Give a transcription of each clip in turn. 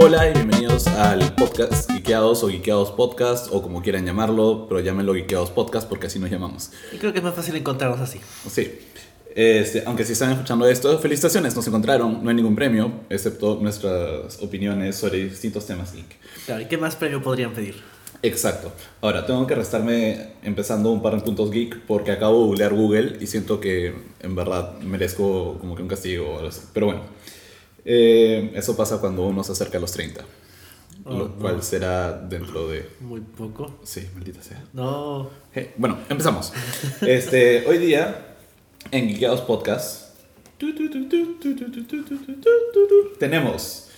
Hola y bienvenidos al podcast Geekeados o Geekeados Podcast o como quieran llamarlo, pero llámenlo Geekeados Podcast porque así nos llamamos. Y creo que es más fácil encontrarnos así. Sí. Este, aunque si están escuchando esto, felicitaciones, nos encontraron, no hay ningún premio, excepto nuestras opiniones sobre distintos temas geek. Claro, ¿y qué más premio podrían pedir? Exacto. Ahora, tengo que restarme empezando un par de puntos geek porque acabo de googlear Google y siento que en verdad merezco como que un castigo o algo así. Pero bueno, eso pasa cuando uno se acerca a los 30. Lo cual será dentro de... Muy poco. Sí, maldita sea. No. Bueno, empezamos. este, hoy día, en Guiados Podcast, tenemos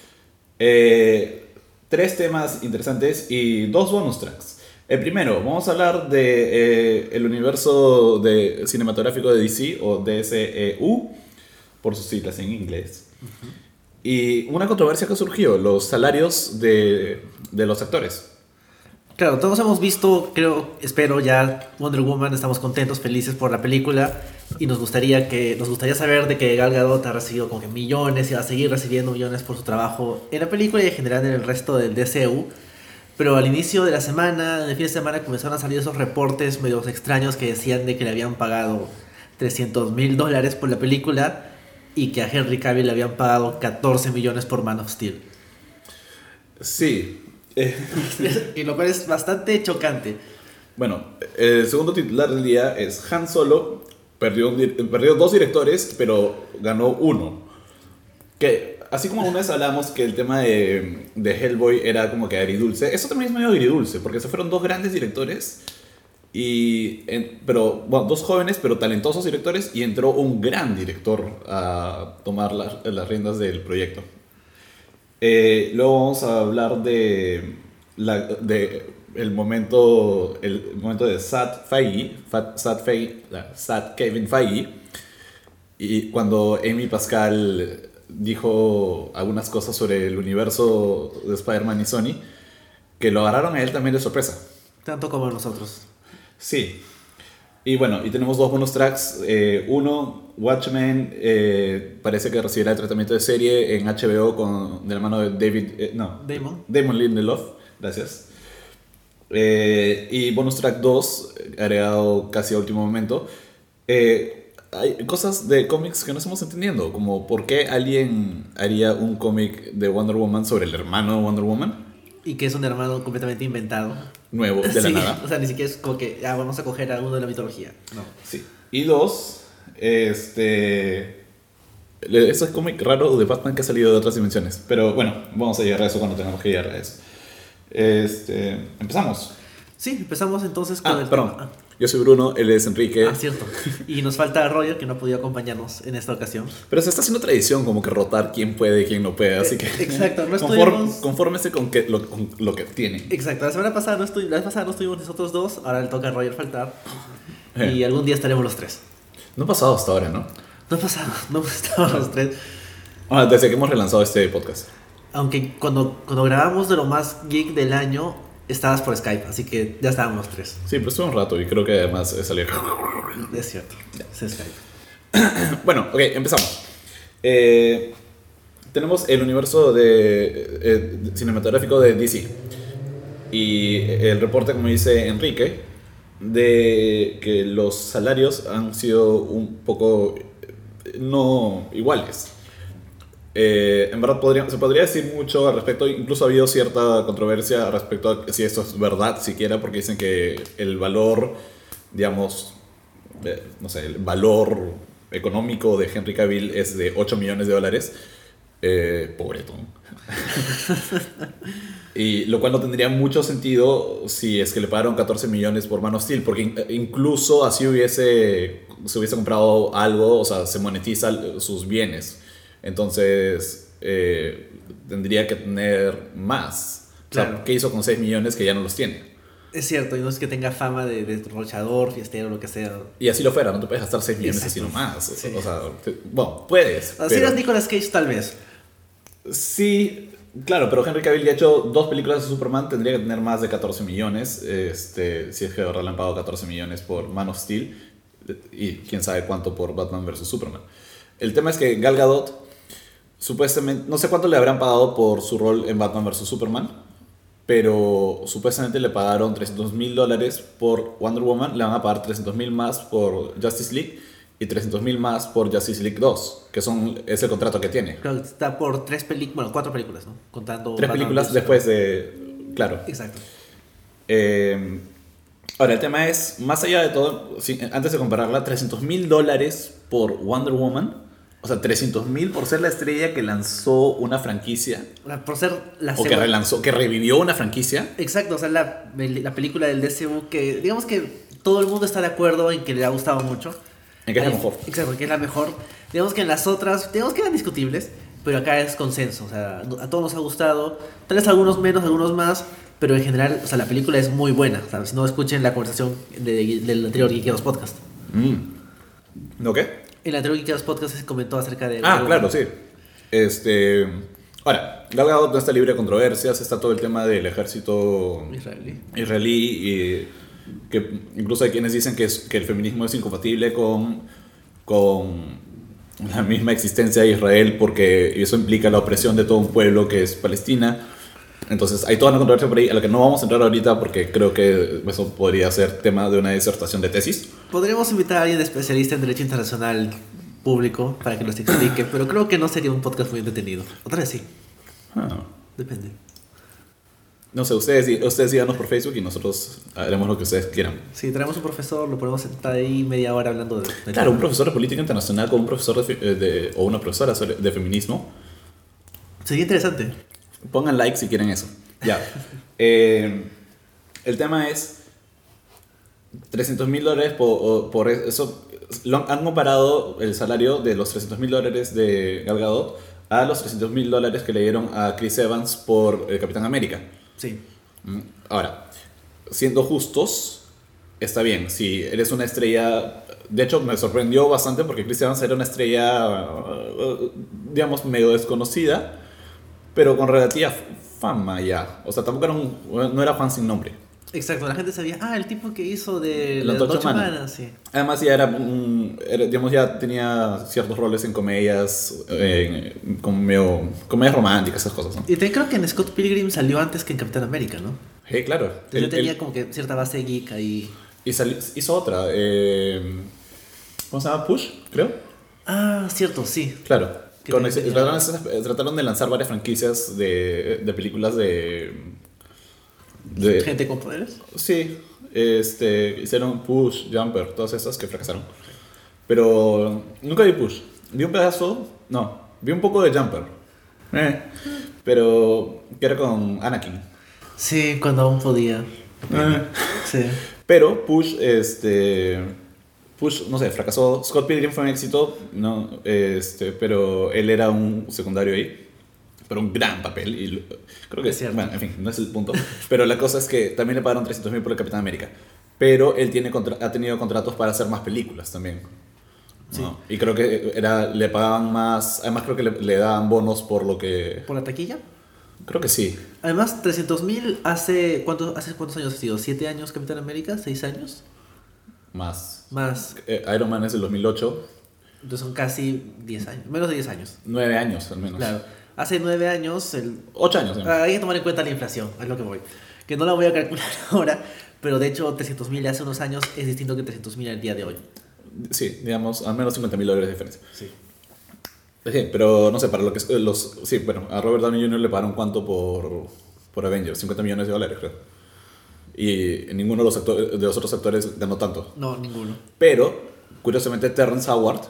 tres temas interesantes y dos bonus tracks. El primero, vamos a hablar de el universo de cinematográfico de DC o DCEU por sus siglas en inglés. Y una controversia que surgió, los salarios de, de los actores. Claro, todos hemos visto, creo, espero ya Wonder Woman, estamos contentos, felices por la película y nos gustaría que nos gustaría saber de que Gal Gadot ha recibido como millones y va a seguir recibiendo millones por su trabajo en la película y en general en el resto del DCU. Pero al inicio de la semana, en el fin de semana comenzaron a salir esos reportes medios extraños que decían de que le habían pagado 300 mil dólares por la película y que a Henry Cavill le habían pagado 14 millones por Man of Steel. Sí. y lo cual es bastante chocante. Bueno, el segundo titular del día es Han Solo. Perdió, perdió dos directores, pero ganó uno. Que, así como una vez hablamos que el tema de, de Hellboy era como que agridulce, eso también es medio agridulce, porque se fueron dos grandes directores, y, en- pero, bueno, dos jóvenes pero talentosos directores, y entró un gran director a tomar las- las riendas del proyecto. Eh, luego vamos a hablar de, la, de el momento el momento de Sat Feige, Fat- Sat Feige, la- Sat Kevin Feige, y cuando Amy Pascal dijo algunas cosas sobre el universo de Spider-Man y Sony, que lo agarraron a él también de sorpresa. Tanto como nosotros. Sí. Y bueno, y tenemos dos bonus tracks. Eh, uno, Watchmen, eh, parece que recibirá el tratamiento de serie en HBO con, de la mano de David... eh, no, Damon. Damon Lindelof. Gracias. Y bonus track 2, agregado casi a último momento. Hay cosas de cómics que no estamos entendiendo, como por qué alguien haría un cómic de Wonder Woman sobre el hermano de Wonder Woman, Y que es un hermano completamente inventado. nuevo, de la Sí, nada. O sea, ni siquiera es como que ah, vamos a coger a uno de la mitología. No. Sí. Y dos, este. Eso es cómic raro de Batman que ha salido de otras dimensiones. Pero bueno, vamos a llegar a eso cuando tengamos que llegar a eso. Este. Empezamos. Sí, empezamos entonces con Ah, el perdón. Yo soy Bruno, él es Enrique. Ah, cierto. Y nos falta Roger, que no ha podido acompañarnos en esta ocasión. Pero se está haciendo tradición como que rotar quién puede y quién no puede. Así que. Eh, exacto, no estuvimos- Confórmese con, que, lo, con lo que tienen. Exacto, la semana pasada no estu- la vez pasada no estuvimos nosotros dos, ahora le toca a Roger faltar. Eh. Y algún día estaremos los tres. No ha pasado hasta ahora, ¿no? No ha pasado, no hemos estado los tres. Ah, desde que hemos relanzado este podcast. Aunque cuando, cuando grabamos de lo más geek del año, estabas por Skype, así que ya estábamos los tres. Sí, pero estuvo un rato y creo que además eh, salió. Es cierto, es Skype. Bueno, ok, empezamos. Eh, tenemos el universo de, eh, cinematográfico de DC. Y el reporte, como dice Enrique, de que los salarios han sido un poco no iguales. Eh, en verdad podría- se podría decir mucho al respecto, incluso ha habido cierta controversia respecto a si esto es verdad siquiera, porque dicen que el valor, digamos, eh, no sé, el valor económico de Henry Cavill es de 8 millones de dólares. Eh, pobretón. y lo cual no tendría mucho sentido si es que le pagaron 14 millones por Man of Steel, porque in- incluso así hubiese, se hubiese comprado algo, o sea, se monetiza sus bienes. Entonces, eh, tendría que tener más. O sea. ¿qué hizo con 6 millones que ya no los tiene? Es cierto, y no es que tenga fama de derrochador, fiestero, lo que sea. Y así lo fuera, no te puedes gastar 6 millones Exacto. así nomás. Sí. O sea, bueno, puedes. Así pero- eras Nicolas Cage, tal vez. Sí, claro, pero Henry Cavill ya ha hecho dos películas de Superman, tendría que tener más de 14 millones, este, si es que verdad le han pagado 14 millones por Man of Steel, y quién sabe cuánto por Batman vs. Superman. El tema es que Gal Gadot supuestamente, no sé cuánto le habrán pagado por su rol en Batman vs. Superman, pero supuestamente le pagaron 300 mil dólares por Wonder Woman, le van a pagar 300 mil más por Justice League y 300 mil más por Justice League 2, que son, es el contrato que tiene. Claro, está por tres películas, bueno, cuatro películas, ¿no? Contando. Tres Batman películas vs. después de... Claro. Exacto. Eh, ahora, el tema es, más allá de todo, antes de compararla, 300 mil dólares por Wonder Woman, o sea, 300 mil por ser la estrella que lanzó una franquicia, Por ser la o que relanzó, que revivió una franquicia. Exacto, o sea, la, la película del DCU que, digamos que todo el mundo está de acuerdo en que le ha gustado mucho. En que es la mejor. Exacto, que es la mejor. Digamos que en las otras, digamos que eran discutibles, pero acá es consenso. O sea, a todos nos ha gustado. Tal vez algunos menos, algunos más, pero en general, o sea, la película es muy buena. O sea, si no, escuchen la conversación de- del anterior Geekeros Podcast. Mm. ¿No qué? En anterior Geekeros Podcast se comentó acerca de. Ah, claro, sí. Este. Ahora, Gal Gadot no está libre de controversias, está todo el tema del ejército Israelí. israelí y que incluso hay quienes dicen que, es- que el feminismo es incompatible con, con la misma existencia de Israel porque eso implica la opresión de todo un pueblo que es Palestina. Entonces hay toda una controversia por ahí a la que no vamos a entrar ahorita porque creo que eso podría ser tema de una disertación de tesis. Podríamos invitar a alguien especialista en derecho internacional público para que nos explique, pero creo que no sería un podcast muy entretenido. Otra vez sí, Ah. depende. No sé, ustedes, ustedes díganos por Facebook y nosotros haremos lo que ustedes quieran. Si traemos un profesor, lo ponemos sentar ahí media hora hablando de... de Claro, un profesor de política internacional con un profesor de, eh, de- o una profesora de feminismo. Sería interesante. Pongan like si quieren eso. Ya. Eh, el tema es 300 mil dólares por, eso. Han, comparado el salario de los 300 mil dólares de Gal Gadot a los 300 mil dólares que le dieron a Chris Evans por el Capitán América. Sí. Mm, Ahora, siendo justos, está bien. Si eres una estrella. De hecho, me sorprendió bastante porque Chris Evans era una estrella, uh, digamos, medio desconocida, pero con relativa fama ya. O sea, tampoco era un, no era Juan sin nombre. Exacto, la gente sabía, ah, el tipo que hizo de La la Antorcha Noche Humana. Humana, sí. Además, ya era, un- era, digamos, ya tenía ciertos roles en comedias, eh, como medio, comedias románticas, esas cosas. ¿no? Y también creo que en Scott Pilgrim salió antes que en Capitán América, ¿no? Sí, claro. Entonces yo tenía como que cierta base geek ahí. y sali- hizo otra. eh, ¿Cómo se llama? Push, creo. Ah, cierto, sí. Claro. Con ese- trataron, esas- trataron de lanzar varias franquicias de, de películas de, de. Gente con poderes. Sí. Este, hicieron Push, Jumper, todas esas que fracasaron. Pero nunca vi Push. Vi un pedazo. No, vi un poco de Jumper. Eh, pero que era con Anakin. Sí, cuando aún podía. Eh. Sí. Pero Push, este. Push, no sé, fracasó. Scott Pilgrim fue un éxito, no, este, pero él era un secundario ahí. Pero un gran papel. Y creo que Es cierto. Bueno, en fin, no es el punto. pero la cosa es que también le pagaron 300 mil por el Capitán América. Pero él tiene contra- ha tenido contratos para hacer más películas también. Sí. ¿no? Y creo que era, le pagaban más. Además, creo que le, le daban bonos por lo que. ¿Por la taquilla? Creo que sí. Además, 300 mil hace, ¿cuántos, ¿hace cuántos años ha sido? ¿Siete años Capitán América? ¿Seis años? Más. Más. Eh, Iron Man es del 2008. Entonces son casi 10 años. Menos de 10 años. Nueve años al menos. Claro. Hace 9 años, el... Ocho años. ¿no? ah, hay que tomar en cuenta la inflación, es lo que voy. Que no la voy a calcular ahora, pero de hecho 300 mil hace unos años es distinto que 300 mil al día de hoy. Sí, digamos, al menos 50 mil dólares de diferencia. Sí. Sí, pero no sé, para lo que los. Sí, bueno, a Robert Downey Jr. le pagaron cuánto por, por Avengers, 50 millones de dólares, creo. Y ninguno de los, actores, de los otros actores ganó tanto. No, ninguno. Pero, curiosamente, Terrence Howard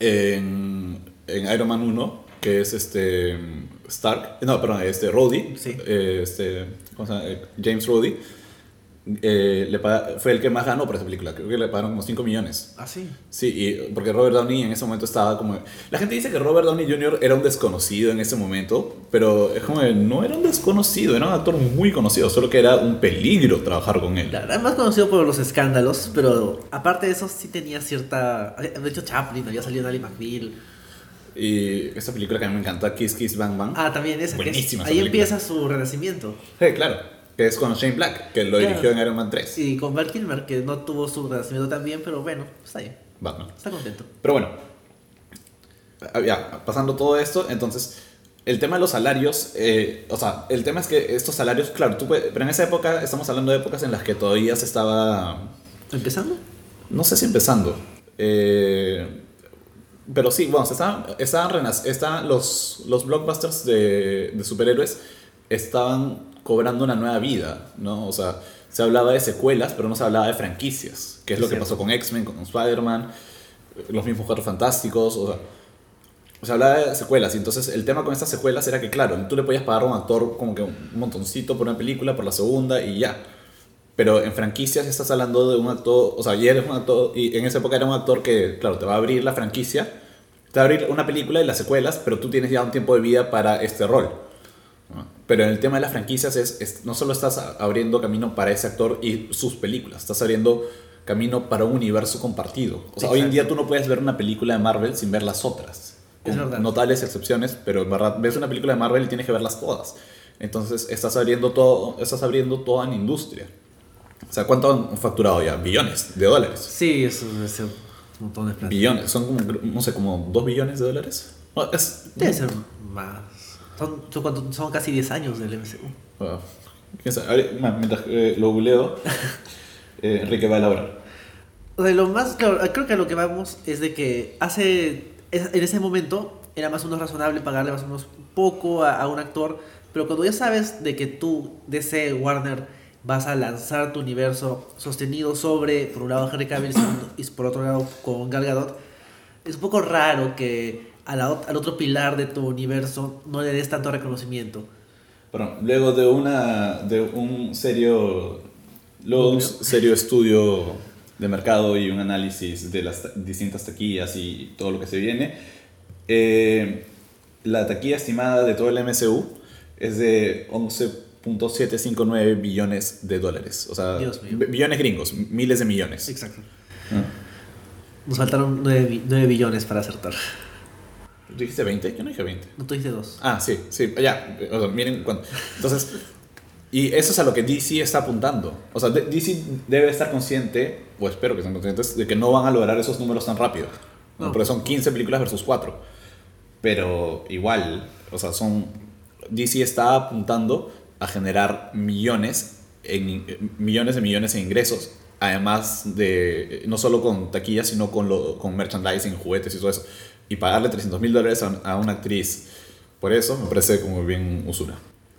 en, en Iron Man 1, que es este. Stark, no, perdón, este Rhodey, Sí. eh, este, ¿cómo se llama? Eh, James Rhodey, eh, le paga- fue el que más ganó por esa película. Creo que le pagaron como 5 millones. Ah, sí. Sí, y porque Robert Downey en ese momento estaba como... La gente dice que Robert Downey Jr. era un desconocido en ese momento, pero es como que no era un desconocido, era un actor muy conocido, solo que era un peligro trabajar con él. Era más conocido por los escándalos, pero aparte de eso sí tenía cierta... De hecho Chaplin había salido Ali McBeal. Y esta película que a mí me encanta, Kiss Kiss Bang Bang. Ah, también esa. que es- Buenísima esa ahí película. empieza su renacimiento. Sí, claro, que es con Shane Black, que lo Claro. dirigió en Iron Man 3. Y con Val Kilmer, que no tuvo su renacimiento tan bien, pero bueno, está bien. Batman. Está contento. Pero bueno, ah, ya, pasando todo esto, entonces, el tema de los salarios, eh, o sea, el tema es que estos salarios, claro, tú puedes- pero en esa época, estamos hablando de épocas en las que todavía se estaba, ¿Empezando? no sé si empezando, eh, pero sí, bueno, se estaban, estaban, estaban los, los blockbusters de, de superhéroes estaban cobrando una nueva vida, ¿no? O sea, se hablaba de secuelas, pero no se hablaba de franquicias, que es lo que pasó con X-Men, con Spider-Man, los mismos Cuatro Fantásticos, o sea, se hablaba de secuelas, y entonces el tema con estas secuelas era que, claro, tú le podías pagar a un actor como que un montoncito por una película, por la segunda, y ya. Pero en franquicias estás hablando de un actor, o sea, ya eres un actor, y en esa época era un actor que, claro, te va a abrir la franquicia, te va a abrir una película y las secuelas, pero tú tienes ya un tiempo de vida para este rol. Pero en el tema de las franquicias es, es- no solo estás abriendo camino para ese actor y sus películas, estás abriendo camino para un universo compartido. O sea, hoy en Exacto. día tú no puedes ver una película de Marvel sin ver las otras. Es Con notables excepciones, pero en verdad ves una película de Marvel y tienes que verlas todas. Entonces estás abriendo todo, estás abriendo toda una industria. O sea, ¿cuánto han facturado ya? Billones de dólares. Sí, eso es un montón de plata. Billones, son como, no sé, como 2 billones de dólares. No, es, Debe ser más. Son, son, son casi 10 años del MCU. Ma- mientras eh, lo googleo, eh, Enrique va a elaborar. O sea, lo más, claro, creo que a lo que vamos es de que hace, en ese momento era más o menos razonable pagarle más o menos poco a, a un actor, pero cuando ya sabes de que tú, DC, Warner, vas a lanzar tu universo sostenido sobre, por un lado, Henry Cavill y por otro lado, con Gal Gadot, es un poco raro que a la al otro pilar de tu universo no le des tanto reconocimiento. Perdón, luego de, una, de un serio, luego un serio estudio de mercado y un análisis de las ta- distintas taquillas y todo lo que se viene, eh, la taquilla estimada de todo el MCU es de 11.759 billones de dólares. O sea, billones gringos, miles de millones. Exacto. Ah. Nos faltaron 9, billones para acertar. ¿Tú dijiste 20? Yo no dije 20. No, tú dijiste dos. Ah, sí, sí, ya. O sea, miren cuánto. Entonces, y eso es a lo que DC está apuntando. O sea, DC debe estar consciente, o espero que estén conscientes, de que no van a lograr esos números tan rápido. ¿no? No. Porque son 15 películas versus 4. Pero igual, o sea, son. DC está apuntando a generar millones, en, millones de millones en ingresos. Además de, no solo con taquillas, sino con, lo, con merchandising, juguetes y todo eso. Y pagarle 300 mil dólares a, una actriz. Por eso me parece como bien usura.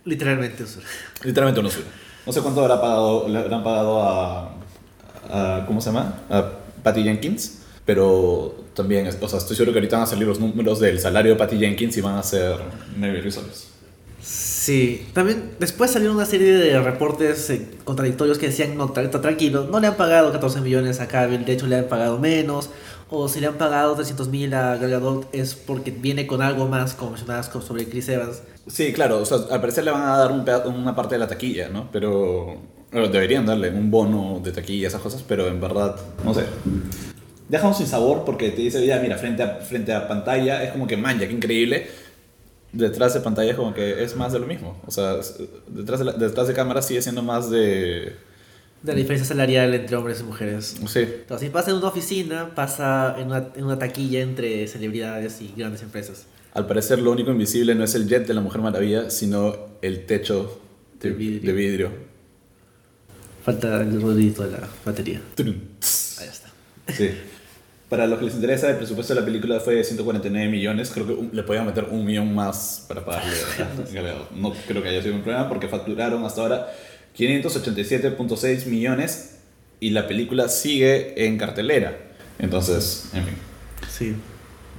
Literalmente, sea. Literalmente una usura. No sé cuánto habrá pagado, le habrán pagado a, a- ¿Cómo se llama? A Patty Jenkins. Pero también, o sea, estoy seguro que ahorita van a salir los números del salario de Patty Jenkins y van a ser muy risoles. Sí, también después salieron una serie de reportes eh, contradictorios que decían, no, está tranquilo, no le han pagado 14 millones a Cavill, de hecho le han pagado menos, o si le han pagado 300 mil a Gal Gadot es porque viene con algo más, como mencionabas sobre Chris Evans. Sí, claro, al parecer le van a dar una parte de la taquilla, ¿no? Pero deberían darle un bono de taquilla, esas cosas, pero en verdad, no sé. Dejamos sin sabor porque te dice, ya, mira, frente a, frente a pantalla es como que, man, ya, qué increíble. Detrás de pantalla es como que es más de lo mismo. O sea, detrás de, la- detrás de cámara sigue siendo más de... De la diferencia salarial entre hombres y mujeres. Sí, Entonces, si pasa en una oficina, pasa en una, en una taquilla entre celebridades y grandes empresas. al parecer lo único invisible no es el jet de la Mujer Maravilla, sino el techo de, De vidrio. de vidrio. Falta el ruidito de la batería. Ahí está. Sí. Para los que les interesa, el presupuesto de la película fue de 149 millones. Creo que un- le podían meter un millón más para pagarle. No creo que haya sido un problema porque facturaron hasta ahora 587.6 millones y la película sigue en cartelera. Entonces, en fin. Sí.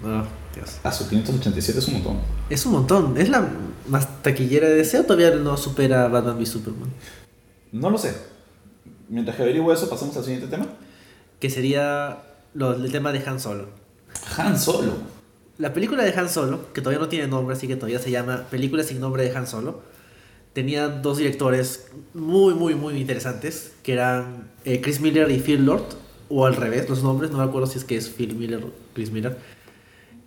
No, Dios. Ah, su 587 es un montón. Es un montón. ¿Es la más taquillera de DC o todavía no supera Batman v Superman? No lo sé. Mientras que averiguo eso, pasamos al siguiente tema. Que sería lo- el tema de Han Solo. Han Solo. La película de Han Solo, que todavía no tiene nombre, así que todavía se llama Película sin nombre de Han Solo, tenía dos directores muy, muy, muy interesantes, que eran eh, Chris Miller y Phil Lord, o al revés, los nombres, no me acuerdo si es que es Phil Miller o Chris Miller.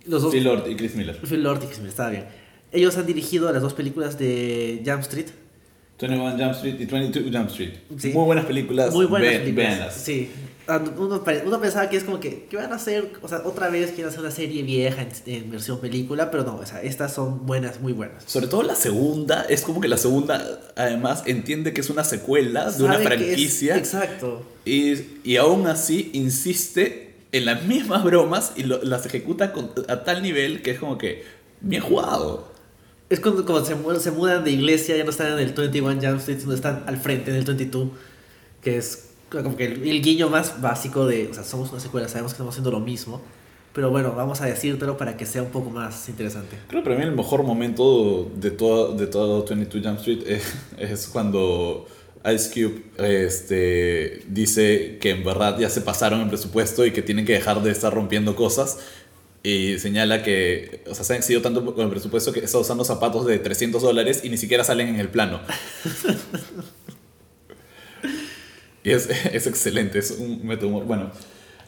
Los dos, Phil Lord y Chris Miller. Phil Lord y Chris Miller, estaba bien. Ellos han dirigido las dos películas de Jump Street, 21 Jump Street y 22 Jump Street. Sí. Muy buenas películas. Muy buenas Ve- películas. véanlas. Sí. Ah, Uno, uno pensaba que es como que, ¿qué van a hacer? O sea, otra vez quieren hacer una serie vieja en, en versión película, pero no, o sea, estas son buenas, muy buenas. Sobre todo la segunda, es como que la segunda además entiende que es una secuela de una es- franquicia exacto. y, y aún así insiste en las mismas bromas y lo- las ejecuta con- a tal nivel que es como que bien jugado. Es cuando, cuando se, mu- se mudan de iglesia, ya no están en el 21 Jump Street, sino están al frente en el 22, que es como que el, el guiño más básico de, o sea, somos una secuela, sabemos que estamos haciendo lo mismo, pero bueno, vamos a decírtelo para que sea un poco más interesante. Creo que para mí el mejor momento de todo, de todo 22 Jump Street es, es cuando Ice Cube este, dice que en verdad ya se pasaron el presupuesto y que tienen que dejar de estar rompiendo cosas. Y señala que, o sea, se han excedido tanto con el presupuesto que está usando zapatos de 300 dólares y ni siquiera salen en el plano. y es, es excelente, es un método humor. Bueno,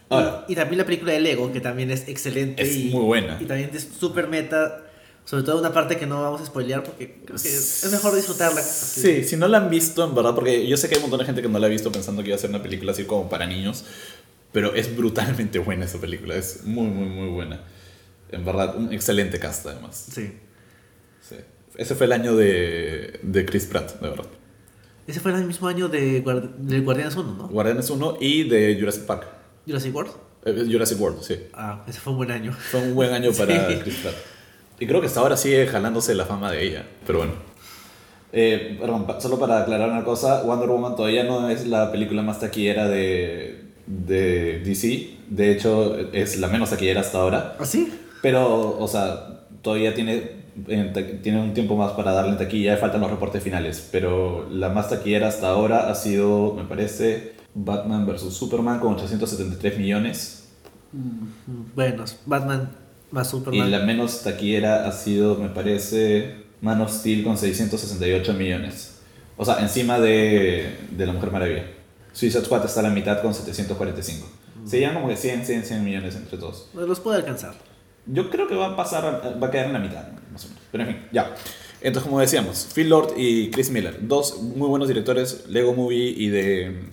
ahora, Y, y también la película de Lego, que también es excelente. Es y, muy buena. Y también es súper meta, sobre todo una parte que no vamos a spoilear porque creo que es, es mejor disfrutarla. Sí, si no la han visto, en verdad, porque yo sé que hay un montón de gente que no la ha visto pensando que iba a ser una película así como para niños, pero es brutalmente buena esa película, es muy, muy, muy buena. En verdad, un excelente cast además. Sí. Sí. Ese fue el año de, de Chris Pratt, de verdad. Ese fue el mismo año de del Guardianes 1, ¿no? Guardianes 1 y de Jurassic Park. Jurassic World. Eh, Jurassic World, sí. Ah, ese fue un buen año. Fue un buen año para Sí. Chris Pratt. Y creo que hasta ahora sigue jalándose la fama de ella, pero bueno. Eh, perdón, solo para aclarar una cosa, Wonder Woman todavía no es la película más taquillera de, de DC. De hecho, es la menos taquillera hasta ahora. ¿Ah, sí? Pero, o sea, todavía tiene, tiene un tiempo más para darle en taquilla. Faltan los reportes finales. Pero la más taquillera hasta ahora ha sido, me parece, Batman vs. Superman con 873 millones. Bueno, Batman más Y Superman. la menos taquillera ha sido, me parece, Man of Steel con 668 millones. O sea, encima de, de La Mujer Maravilla. Suicide Squad está a la mitad con 745. Se llevan como que 100, 100, 100 millones entre todos. Los puede alcanzar. Yo creo que va a pasar, va a quedar en la mitad, más o menos. Pero en fin, ya. Entonces, como decíamos, Phil Lord y Chris Miller, dos muy buenos directores, Lego Movie y de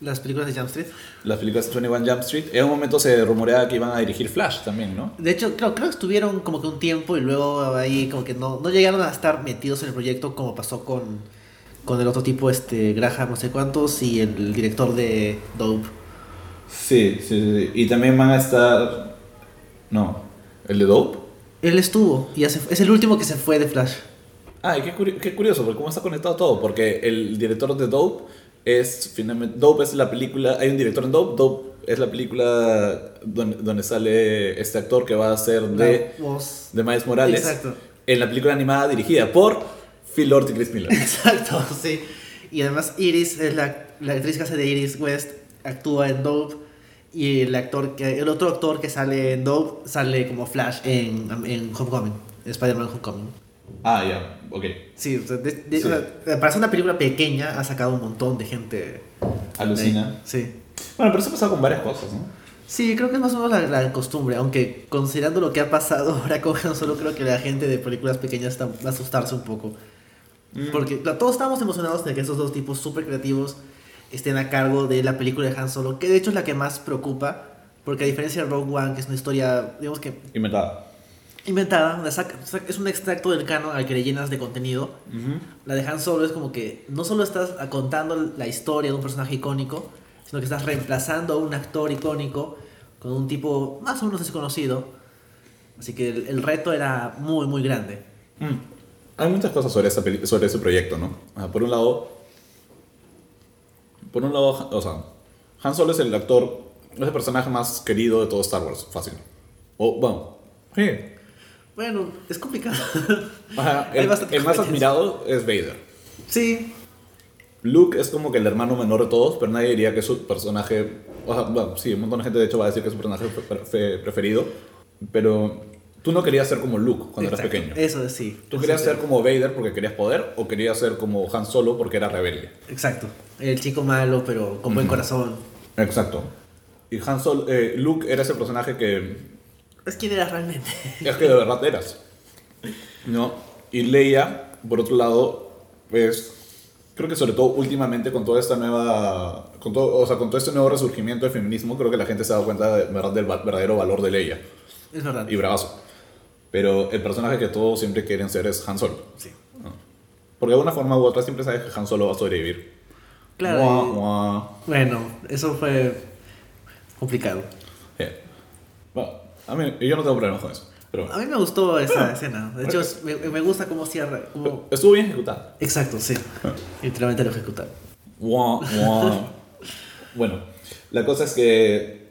Las películas de Jump Street. las películas 21 Jump Street. En un momento se rumoreaba que iban a dirigir Flash también, ¿no? De hecho, creo, creo que estuvieron como que un tiempo y luego ahí como que no, no llegaron a estar metidos en el proyecto como pasó con, con el otro tipo, este Graham, no sé cuántos, y el director de Dope. Sí, sí, sí. Y también van a estar. No, el de Dope. Él estuvo y ya se fue- es el último que se fue de Flash. Ah, y qué, curi- qué curioso, porque cómo está conectado todo. Porque el director de Dope es finalmente. Dope es la película. Hay un director en Dope. Dope es la película donde, donde sale este actor que va a ser de, La voz. de Miles Morales. Exacto. En la película animada dirigida por Phil Lord y Chris Miller. Exacto, sí. Y además Iris, es la, la actriz que hace de Iris West, actúa en Dope. Y el actor que, el otro actor que sale en Dope sale como Flash en, en Homecoming, en Spider-Man Homecoming. ah, ya, ok. Sí, de- de- Sí. sea, para ser una película pequeña ha sacado un montón de gente. Alucina. Sí. Bueno, pero eso ha pasado con varias cosas, ¿no? Sí, creo que es más o menos la, la costumbre, aunque considerando lo que ha pasado ahora con Solo, creo que la gente de películas pequeñas está, va a asustarse un poco. Porque claro, todos estábamos emocionados de que esos dos tipos súper creativos estén a cargo de la película de Han Solo, que de hecho es la que más preocupa, porque a diferencia de Rogue One, que es una historia, digamos que Inventada. inventada, saca- saca- es un extracto del canon al que le llenas de contenido, la de Han Solo es como que no solo estás contando la historia de un personaje icónico, sino que estás reemplazando a un actor icónico con un tipo más o menos desconocido. Así que el, el reto era muy, muy grande. Mm. Hay muchas cosas sobre, esa peli- sobre ese proyecto, ¿no? Ah, por un lado, por un lado, o sea, Han Solo es el actor, es el personaje más querido de todo Star Wars, fácil. O, bueno, sí. Bueno, es complicado. Ajá, el, el más admirado es Vader. sí, Luke es como que el hermano menor de todos, pero nadie diría que es su personaje. O sea, bueno, sí, un montón de gente de hecho va a decir que es su personaje pre- pre- preferido. Pero tú no querías ser como Luke cuando exacto. eras pequeño. Eso sí. ¿Tú querías ser como Vader porque querías poder o querías ser como Han Solo porque era rebelde? Exacto. El chico malo, pero con buen corazón. Exacto. Y Han Solo, eh, Luke era ese personaje que Es quien eras realmente. es que de verdad eras. ¿No? Y Leia, por otro lado, es creo que sobre todo últimamente con toda esta nueva, con todo, o sea, con todo este nuevo resurgimiento del feminismo, creo que la gente se ha dado cuenta de, verdad, del verdadero valor de Leia Es verdad. y bravazo. Pero el personaje que todos siempre quieren ser es Han Solo. Sí. ¿no? Porque de alguna forma u otra siempre sabes que Han Solo va a sobrevivir. Claro. Mua, y- mua. Bueno, eso fue complicado. Sí. Bueno, a mí, yo no tengo problemas con eso. Pero A mí me gustó esa Ah. escena. De hecho, es- me, me gusta cómo cierra. Cómo... estuvo bien ejecutado. Exacto, sí. Literalmente lo ejecutaron. Mua, mua. bueno, la cosa es que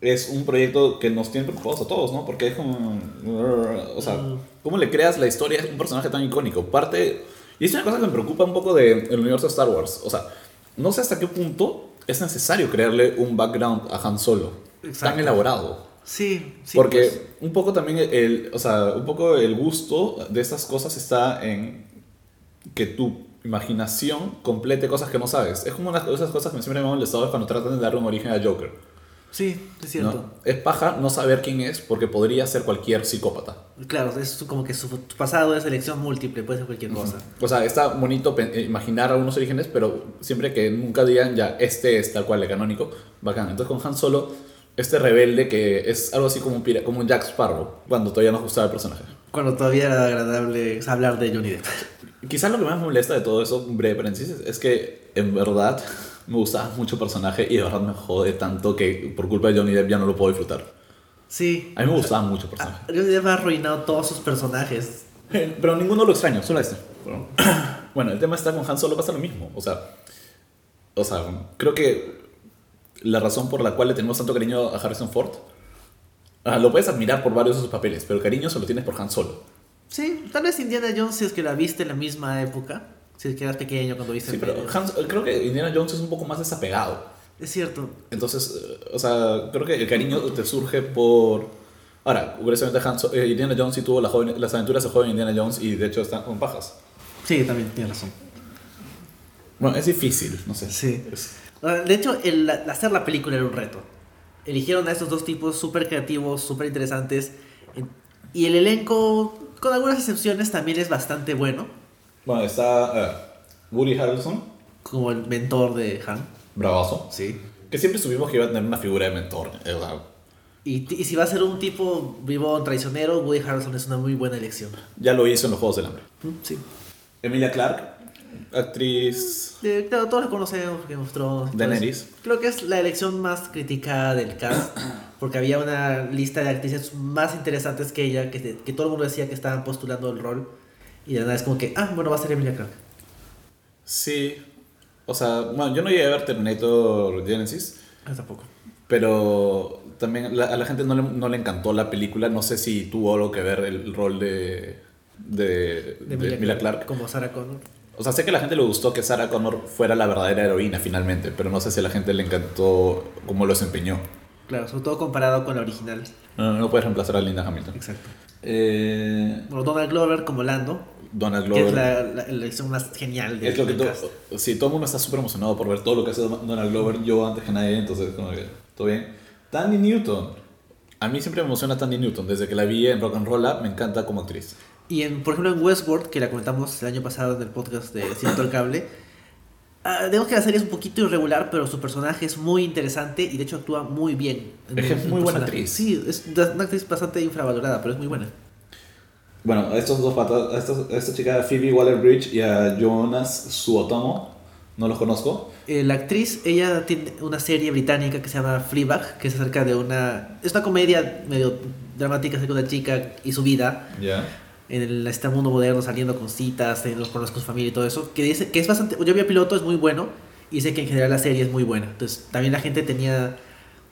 es un proyecto que nos tiene preocupados a todos, ¿no? Porque es como... O sea, ¿cómo le creas la historia a un personaje tan icónico? Parte... Y es una cosa que me preocupa un poco del universo de Star Wars. O sea, no sé hasta qué punto es necesario crearle un background a Han Solo. Exacto. Tan elaborado. Sí, sí. Porque pues. un poco también el, o sea, un poco el gusto de estas cosas está en que tu imaginación complete cosas que no sabes. Es como una de esas cosas que siempre me han molestado es cuando tratan de darle un origen a Joker. Sí, es cierto. ¿no? Es paja no saber quién es porque podría ser cualquier psicópata. Claro, es como que su pasado es elección múltiple, puede ser cualquier cosa. O sea, está bonito eh, imaginar algunos orígenes, pero siempre que nunca digan ya este es tal cual el canónico, bacán. Entonces con Han Solo, este rebelde que es algo así como un, pira- como un Jack Sparrow, cuando todavía nos gustaba el personaje. Cuando todavía era agradable hablar de Johnny Depp. Quizás lo que más me molesta de todo eso, un breve paréntesis, es que en verdad me gustaba mucho el personaje y de verdad me jode tanto que por culpa de Johnny Depp ya no lo puedo disfrutar. Sí. A mí me gustaba mucho el personaje. Johnny Depp ha arruinado todos sus personajes. Pero ninguno lo extraño, solo este. Bueno, el tema está con Han Solo pasa lo mismo. O sea, o sea, creo que la razón por la cual le tenemos tanto cariño a Harrison Ford, ah, lo puedes admirar por varios de sus papeles, pero el cariño solo tienes por Han Solo. Sí, tal vez Indiana Jones, si es que la viste en la misma época, si es que eras pequeño cuando viste Sí, pero video. Han- creo que Indiana Jones es un poco más desapegado. Es cierto. Entonces, eh, o sea, creo que el cariño te surge por... Ahora, curiosamente, Han So- eh, Indiana Jones sí tuvo la joven- las aventuras de joven Indiana Jones y de hecho están con pajas. Sí, también tienes razón. Bueno, es difícil, no sé. Sí. Es- Ah, De hecho, el, hacer la película era un reto. Eligieron a estos dos tipos súper creativos, súper interesantes. Y el elenco, con algunas excepciones, también es bastante bueno. Bueno, está eh, Woody Harrelson, Como el mentor de Han. bravazo. Sí. Que siempre supimos que iba a tener una figura de mentor. eh, o sea, Y, y si va a ser un tipo vivo traicionero, Woody Harrelson es una muy buena elección. ya lo hizo en los Juegos del Hambre. Mm, Sí. Emilia Clarke, actriz... Eh, claro, todos lo conocemos, que mostró. Daenerys. Creo que es la elección más criticada del cast, porque había una lista de actrices más interesantes que ella, que, que todo el mundo decía que estaban postulando el rol, y de nada es como que, ah, bueno, va a ser Emilia Clarke. Sí. O sea, bueno, yo no llegué a ver Terminator Genesis, Ah, tampoco. pero también la- a la gente no le, no le encantó la película. No sé si tuvo algo que ver el rol de, de, de Emilia Clarke. Como Sarah Connor. O sea, sé que a la gente le gustó que Sarah Connor fuera la verdadera heroína finalmente, pero no sé si a la gente le encantó cómo lo desempeñó. Claro, sobre todo comparado con la original. No, no puedes reemplazar a Linda Hamilton. Exacto. Eh, Bueno, Donald Glover como Lando, Donald que es Glover. la, la elección más genial del Es lo que todo, sí, todo el mundo está súper emocionado por ver todo lo que hace Donald Glover. Yo antes que nadie, entonces, como que todo bien. Tandy Newton. A mí siempre me emociona Tandy Newton. Desde que la vi en Rock and Roll Up, me encanta como actriz. Y en, por ejemplo en Westworld, que la comentamos el año pasado en el podcast de Ciento el Cable, ah, digamos que la serie es un poquito irregular, pero su personaje es muy interesante y de hecho actúa muy bien. en Es muy buena actriz. Sí, es una actriz bastante infravalorada, pero es muy buena. Bueno, a estos dos patas, a, estos- a esta chica Phoebe Waller-Bridge y a Jonas Suotomo, no los conozco. Eh, la actriz, ella tiene una serie británica que se llama Fleabag, que es acerca de una... Es una comedia medio dramática acerca de una chica y su vida Ya. en el, este mundo moderno, saliendo con citas, teniendo problemas con su familia y todo eso, que dice que es bastante... Yo vi el piloto, es muy bueno, y dice que en general la serie es muy buena. Entonces, también la gente tenía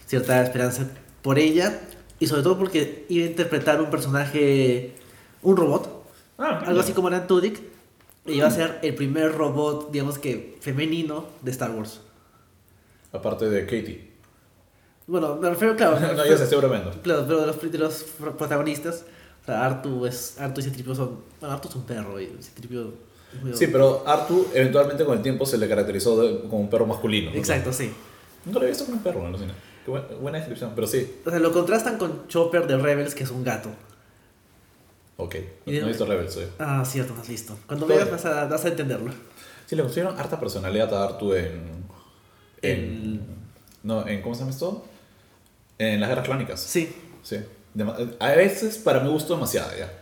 cierta esperanza por ella, y sobre todo porque iba a interpretar un personaje, un robot, Ah, algo así como Alan Tudyk, y iba a ser el primer robot, digamos que femenino de Star Wars. Aparte de Katie. Bueno, me refiero, claro. no, yo sé, estoy bromeando. Claro, pero de los, de los pro- protagonistas, o sea, Artu, es, Artu y Citripio son. Bueno, Artu es un perro y Citripio. medio- Sí, pero Artu eventualmente con el tiempo se le caracterizó de- como un perro masculino. Exacto, sí. Nunca lo he visto como un perro en la cine. Qué buena, buena descripción, pero sí. O sea, lo contrastan con Chopper de Rebels, que es un gato. Ok, no he visto Rebels. sí. Ah, cierto, no has visto. Cuando veas vas a, vas a entenderlo. Sí, le pusieron harta personalidad a Artu en. En. El- No, en. ¿Cómo se llama esto? En las guerras clónicas. Sí. Sí. A veces para mi gusto demasiado ya.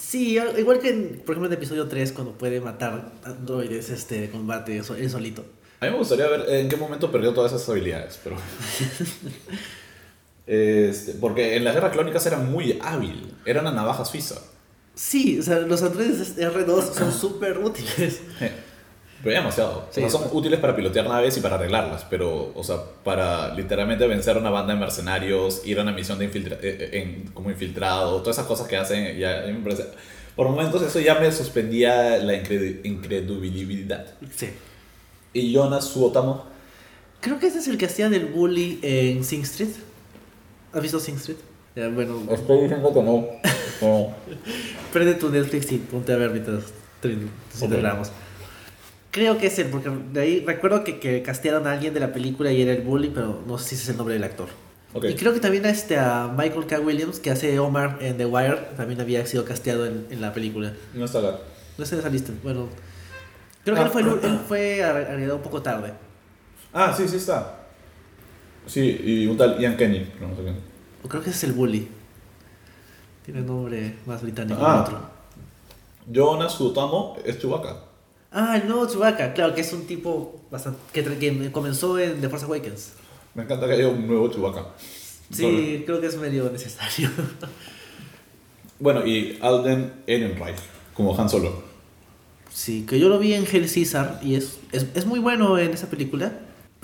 Sí, al- igual que en, por ejemplo en episodio 3 cuando puede matar androides este de combate él solito. A mí me gustaría ver en qué momento perdió todas esas habilidades, pero. Este, porque en las guerras clónicas era muy hábil. Era una navaja suiza. Sí, o sea, los androides R2 son súper útiles. Pero demasiado. Sí, o sea, son útiles para pilotear naves y para arreglarlas, pero, o sea, para literalmente vencer a una banda de mercenarios, ir a una misión de infiltra eh, eh, en- como infiltrado, todas esas cosas que hacen, ya me parece- Por momentos eso ya me suspendía la incredibilidad. Sí. Y Jonas Suotamo, Creo que ese es el que hacía del bully en Sing Street. ¿Has visto Sing Street? Ya, bueno, estoy diciendo que no. no. prende tu Netflix y ponte a ver mientras celebramos. Creo que es él, porque de ahí recuerdo que, que castearon a alguien de la película y era el bully, pero no sé si es el nombre del actor. Ok. Y creo que también a, este, a Michael K. Williams, que hace Omar en The Wire, también había sido casteado en, en la película. No está acá. No sé en esa lista. Bueno, creo que él fue, él fue agregado un poco tarde. Ah, sí, sí está. Sí, y un tal Ian Kenny. pero no sé quién. O creo que ese es el bully. Tiene nombre más británico que Ah. otro. Jonas Suotamo es Chewbacca. Ah, el nuevo Chewbacca, claro, que es un tipo bastante, que, que comenzó en The Force Awakens. Me encanta que haya un nuevo Chewbacca. Sí, creo que es medio necesario. Bueno, y Alden Ehrenreich, como Han Solo. Sí, que yo lo vi en Hell Caesar y es, es, es muy bueno en esa película,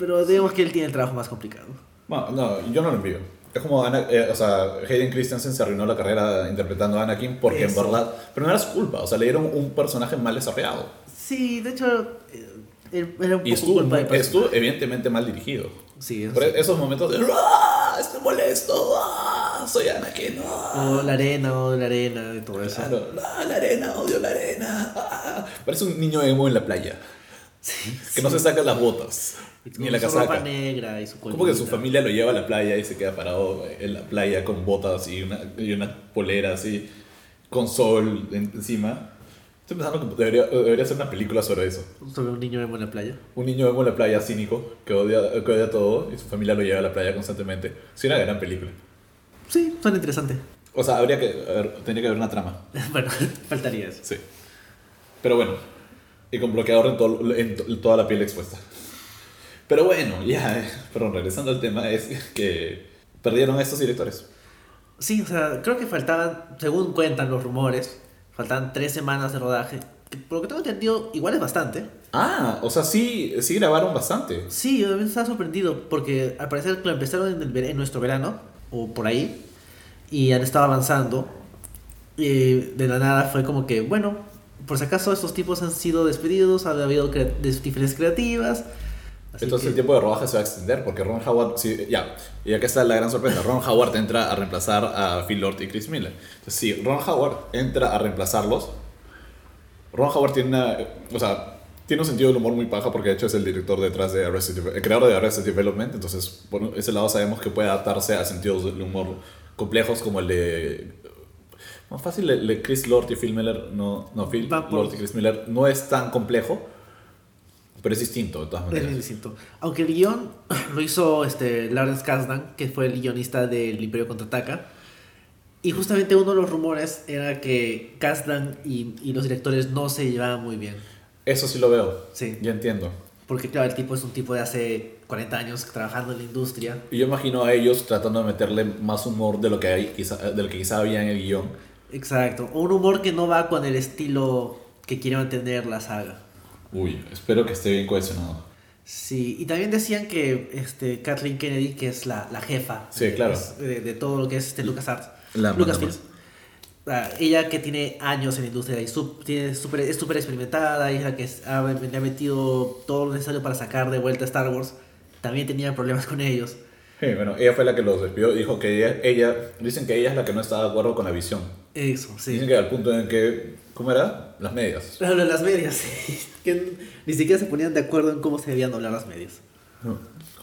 pero digamos que él tiene el trabajo más complicado. Bueno, no, yo no lo envío. Es como, Ana- eh, o sea, Hayden Christensen se arruinó la carrera interpretando a Anakin porque Eso. en verdad, pero no era su culpa, o sea, le dieron un personaje mal desarrollado. Sí, de hecho, eh, era un Y poco estuvo, culpa de estuvo evidentemente mal dirigido. Sí, eso Por sí. esos momentos de, ¡ah! Estoy molesto, ¡ah! Soy Anakin, ¡ah! O la arena, o la arena, y todo eso. Claro, ¡ah! la arena, odio la arena. ¡ah! Parece un niño emo en la playa, Sí, que no se saca las botas, Y ni la su ropa casaca. negra y su Como que su colita. familia lo lleva a la playa y se queda parado en la playa con botas y una, y una polera así, con sol en- encima. Estoy pensando que debería, debería ser una película sobre eso. Sobre un niño emo en la playa. Un niño emo en la playa cínico que odia, que odia todo y su familia lo lleva a la playa constantemente. Sería una gran película. Sí, suena interesante. O sea, habría que haber- tendría que haber una trama. bueno, faltaría eso. Sí. Pero bueno. Y con bloqueador en, todo- en to- toda la piel expuesta. Pero bueno, ya. Perdón, regresando al tema, es que perdieron a estos directores. Sí, o sea, creo que faltaban, según cuentan los rumores, faltaban tres semanas de rodaje. que por lo que tengo entendido, igual es bastante. Ah, o sea, sí, sí grabaron bastante. Sí, yo también estaba sorprendido porque al parecer lo empezaron en, el en nuestro verano, o por ahí, y han estado avanzando. Y de la nada fue como que, bueno, por si acaso estos tipos han sido despedidos, ha habido de diferencias creativas. Así Entonces que- el tiempo de rodaje se va a extender porque Ron Howard, sí, ya, y acá está la gran sorpresa, Ron Howard entra a reemplazar a Phil Lord y Chris Miller. Entonces si Ron Howard entra a reemplazarlos, Ron Howard tiene una, o sea, tiene un sentido del humor muy paja porque de hecho es el director detrás de Arrested, el creador de Arrested Development, entonces por ese lado sabemos que puede adaptarse a sentidos del humor complejos como el de más fácil el de Chris Lord y Phil Miller. No no Phil Lord y Chris Miller no es tan complejo pero es distinto de todas Es maneras bien distinto. Aunque el guion lo hizo este, Lawrence Kasdan, que fue el guionista del Imperio Contraataca. Y justamente uno de los rumores era que Kasdan y, y los directores no se llevaban muy bien. Eso sí lo veo. Sí. Ya entiendo. Porque claro, el tipo es un tipo de hace 40 años trabajando en la industria. Y yo imagino a ellos tratando de meterle más humor de lo que hay, quizá, de lo que quizá había en el guion. Exacto. O un humor que no va con el estilo que quiere mantener la saga. Uy, espero que esté bien cohesionado. Sí, y también decían que este, Kathleen Kennedy, que es la, la jefa Sí, de, claro. de, de todo lo que es este LucasArts, Lucasfilm, ah, ella que tiene años en la industria y sup- tiene súper- es súper experimentada, y es la que ha, le ha metido todo lo necesario para sacar de vuelta a Star Wars, también tenía problemas con ellos. Sí, bueno, ella fue la que los despidió. Dijo que ella, ella, dicen que ella es la que no está de acuerdo con la visión. Eso, sí. Dicen que al punto en que, ¿cómo era? Las medias. Claro, las medias, sí. que ni siquiera se ponían de acuerdo en cómo se debían doblar las medias.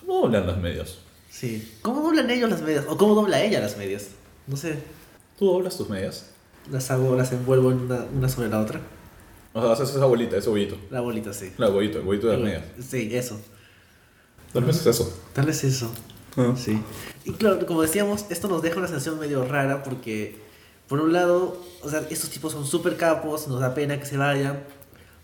¿Cómo hablan las medias? Sí. ¿Cómo doblan ellos las medias? ¿O cómo dobla ella las medias? No sé. ¿Tú doblas tus medias? Las hago, las envuelvo en una, una sobre la otra. O sea, haces esa bolita, ese bollito. La bolita, sí. La bollito, el bollito de las medias. Sí, eso. Tal vez es eso. Tal vez eso. Ah. Sí. Y claro, como decíamos, esto nos deja una sensación medio rara porque, por un lado, o sea, estos tipos son súper capos, nos da pena que se vayan.